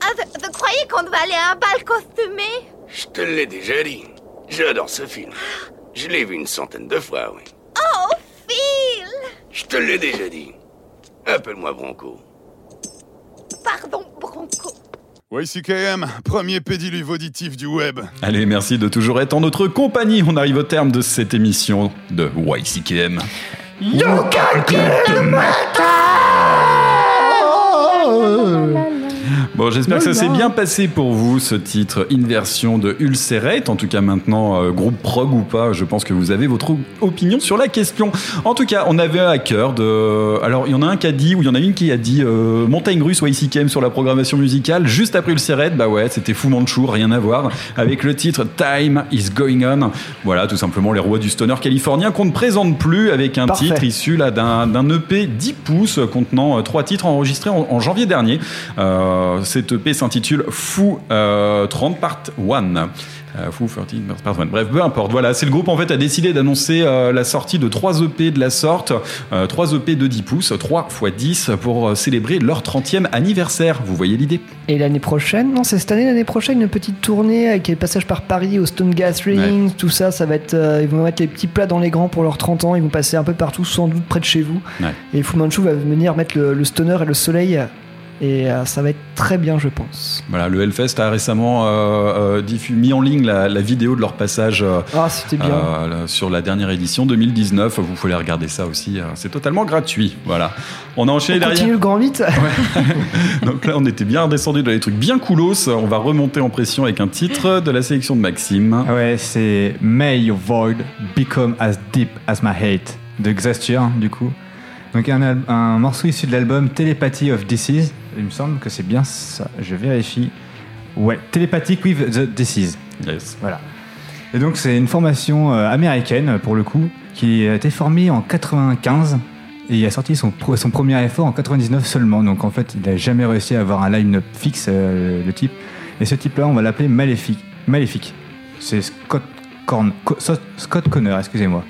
Ah, vous, vous croyez qu'on doit aller à un bal costumé? Je te l'ai déjà dit. J'adore ce film. Je l'ai vu une centaine de fois, oui. Oh, Phil Je te l'ai déjà dit. Appelle-moi Bronco. Pardon, Bronco. YCKM, premier pédiluve auditif du web. Allez, merci de toujours être en notre compagnie. On arrive au terme de cette émission de YCKM. You can kill the la, la, la. Bon, j'espère que ça s'est bien passé pour vous, ce titre Inversion de Ulcerate. En tout cas, maintenant, euh, groupe prog ou pas, je pense que vous avez votre opinion sur la question. En tout cas, on avait à cœur de. Alors, il y en a un qui a dit, ou il y en a une qui a dit euh, Montagne Russe ou ICKM sur la programmation musicale. Juste après Ulcerate, bah ouais, c'était Fu Manchu, rien à voir, avec le titre Time is Going On. Voilà, tout simplement les rois du stoner californien qu'on ne présente plus avec un Parfait. titre issu là d'un d'un EP 10 pouces contenant euh, trois titres enregistrés en, en janvier dernier. Euh, cet EP s'intitule Fou euh, 30 Part 1. Euh, Fou 30 Part 1. Bref, peu importe. Voilà, c'est le groupe en fait a décidé d'annoncer euh, la sortie de trois EP de la sorte, euh, trois EP de 10 pouces, 3 x 10 pour euh, célébrer leur 30e anniversaire. Vous voyez l'idée? Et l'année prochaine, non, c'est cette année, l'année prochaine, une petite tournée avec les passages par Paris au Stone Gathering, tout ça, ça va être. euh, ils vont mettre les petits plats dans les grands pour leurs 30 ans, ils vont passer un peu partout, sans doute près de chez vous. Ouais. Et Fu Manchu va venir mettre le, le stoner et le soleil, et euh, ça va être très bien, je pense. Voilà, le Hellfest a récemment euh, euh, mis en ligne la, la vidéo de leur passage euh, Ah, bien. euh, sur la dernière édition 2019. Vous pouvez regarder ça aussi. euh, C'est totalement gratuit. Voilà. On a enchaîné On derrière. continue le grand vite Donc là, on était bien redescendu dans les trucs bien coolos. On va remonter en pression avec un titre de la sélection de Maxime. Ah ouais, c'est May Your Void Become As Deep As My Hate de Xastur, du coup. Donc un, un morceau issu de l'album Telepathy of Disease. Il me semble que c'est bien ça. Je vérifie. Ouais, Telepathic with the Disease. Yes. Voilà. Et donc c'est une formation euh, américaine pour le coup qui a été formée en 95 et il a sorti son, premier effort en 99 seulement. Donc en fait il n'a jamais réussi à avoir un line-up fixe euh, le type. Et ce type-là on va l'appeler Maléfique. Maléfique. C'est Scott, Corn, Co- Scott Conner, excusez-moi.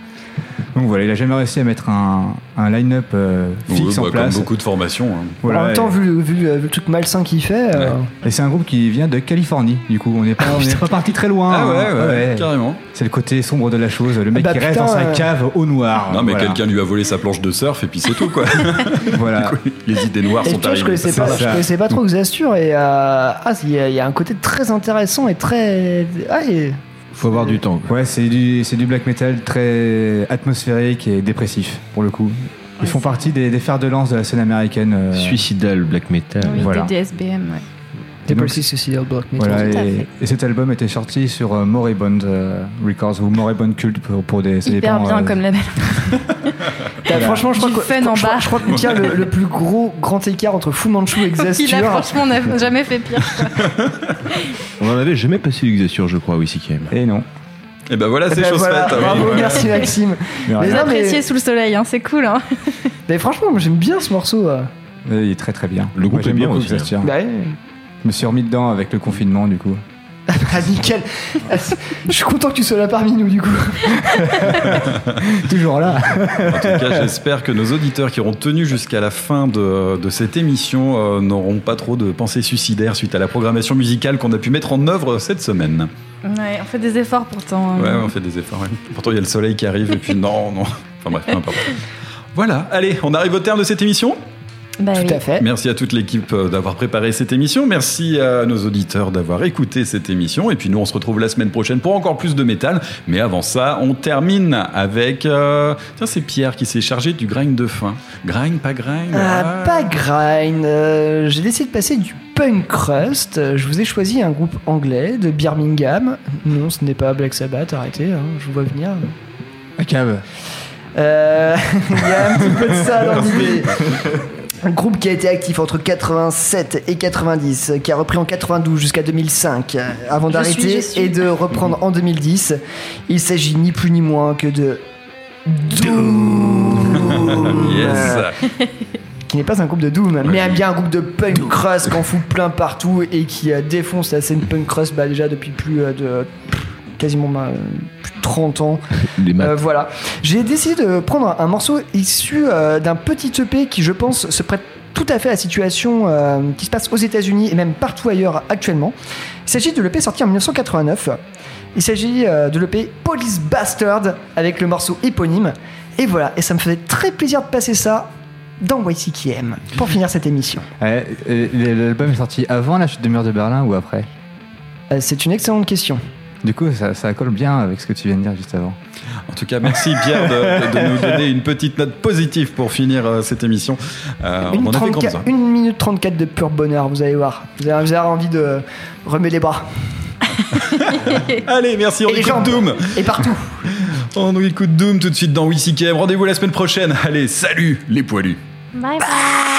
Donc voilà, il a jamais réussi à mettre un, un line-up euh, Oui, fixe bah, en comme place. beaucoup de formations. hein. Voilà, en même temps, et- vu, le- vu, le- vu le truc malsain qu'il fait, euh, et c'est un groupe qui vient de Californie, du coup. On n'est pas, on n'est pas parti très loin. Ah ouais, hein. ouais, carrément. C'est le côté sombre de la chose. Le mec Bah qui reste dans sa euh, cave au noir. Non, mais Voilà. quelqu'un lui a volé sa planche de surf et puis c'est tout, quoi. Voilà. Coup, les idées noires Et sont vois, je arrivées. connaissais pas, je connaissais pas trop Xastur et euh, ah, il y, a- il y a un côté très intéressant et très. Ah, et- Faut avoir du temps. Ouais, c'est du, c'est du black metal très atmosphérique et dépressif, pour le coup. Ils font partie des, des fers de lance de la scène américaine. euh, Suicidal, black metal. Oui, Voilà. des DSBM, ouais. Depressive Suicidal Black Metal. Voilà, Tout à et, cet album était sorti sur euh, Moribund euh, Records ou Moribund Cult pour, pour des. ça Hyper dépend, bien euh, comme label. Franchement, je crois, Du que, fun je, en crois- bas. je crois qu'on tient le, le plus gros grand écart entre Fu Manchu et Il a franchement n'a jamais fait pire. On en avait jamais passé l'exasture, je crois, au ICKM. Et non. Et ben voilà, Eh c'est ben chose voilà, faite. Bravo, oui, ouais. merci Maxime. Mais Mais non, mais- sous le soleil, hein, c'est cool. Hein. mais franchement, moi, j'aime bien ce morceau. euh. Il est très très bien. Le groupe est bien aussi, Je me suis remis dedans avec le confinement, du coup. Ah, nickel. Je suis content que tu sois là parmi nous, du coup. Toujours là. En tout cas, j'espère que nos auditeurs qui auront tenu jusqu'à la fin de, de cette émission euh, n'auront pas trop de pensées suicidaires suite à la programmation musicale qu'on a pu mettre en œuvre cette semaine. Ouais, on fait des efforts pourtant. Ouais, on fait des efforts. ouais. Pourtant, il y a le soleil qui arrive et puis non, non. Enfin bref, peu importe. Voilà, allez, on arrive au terme de cette émission. Bah oui. Tout à fait. Merci à toute l'équipe euh, d'avoir préparé cette émission. Merci à nos auditeurs d'avoir écouté cette émission. Et puis nous, on se retrouve la semaine prochaine pour encore plus de métal. Mais avant ça, on termine avec... euh, Tiens, c'est Pierre qui s'est chargé du grind de fin. Grind, pas grind Ah, ah. pas grind. euh, J'ai décidé de passer du punk crust. Je vous ai choisi un groupe anglais de Birmingham. Non, ce n'est pas Black Sabbath. Arrêtez, hein, je vous vois venir. La cave. Euh, Il y a un petit peu de ça dans l'idée. Un groupe qui a été actif entre 87 et 90, qui a repris en 92 jusqu'à 2005, euh, avant d'arrêter et de reprendre en 2010. Il s'agit ni plus ni moins que de Doom. Yes. qui n'est pas un groupe de Doom, mais bien un groupe de punk crust qu'on fout plein partout et qui euh, défonce la scène punk crust bah, déjà depuis plus euh, de quasiment plus de 30 ans. Les maths. Euh, voilà. J'ai décidé de prendre un, un morceau issu euh, d'un petit EP qui, je pense, se prête tout à fait à la situation euh, qui se passe aux États-Unis et même partout ailleurs actuellement. Il s'agit de l'EP sorti en 1989. Il s'agit euh, de l'EP Police Bastard avec le morceau éponyme. Et voilà, et ça me faisait très plaisir de passer ça dans YCKM pour finir cette émission. Ouais, L'album est sorti avant la chute du mur de Berlin ou après? Euh, C'est une excellente question. Du coup, ça, ça colle bien avec ce que tu viens de dire juste avant. En tout cas, merci Pierre de, nous donner une petite note positive pour finir euh, cette émission. Euh, on Une, en avait 34 besoin. une minute 34 de pur bonheur, vous allez voir. Vous avez, vous avez envie de remuer les bras. Allez, merci, on Et écoute. Doom. Et partout. On écoute Doom tout de suite dans WCKM. Rendez-vous la semaine prochaine. Allez, salut les poilus. Bye bye.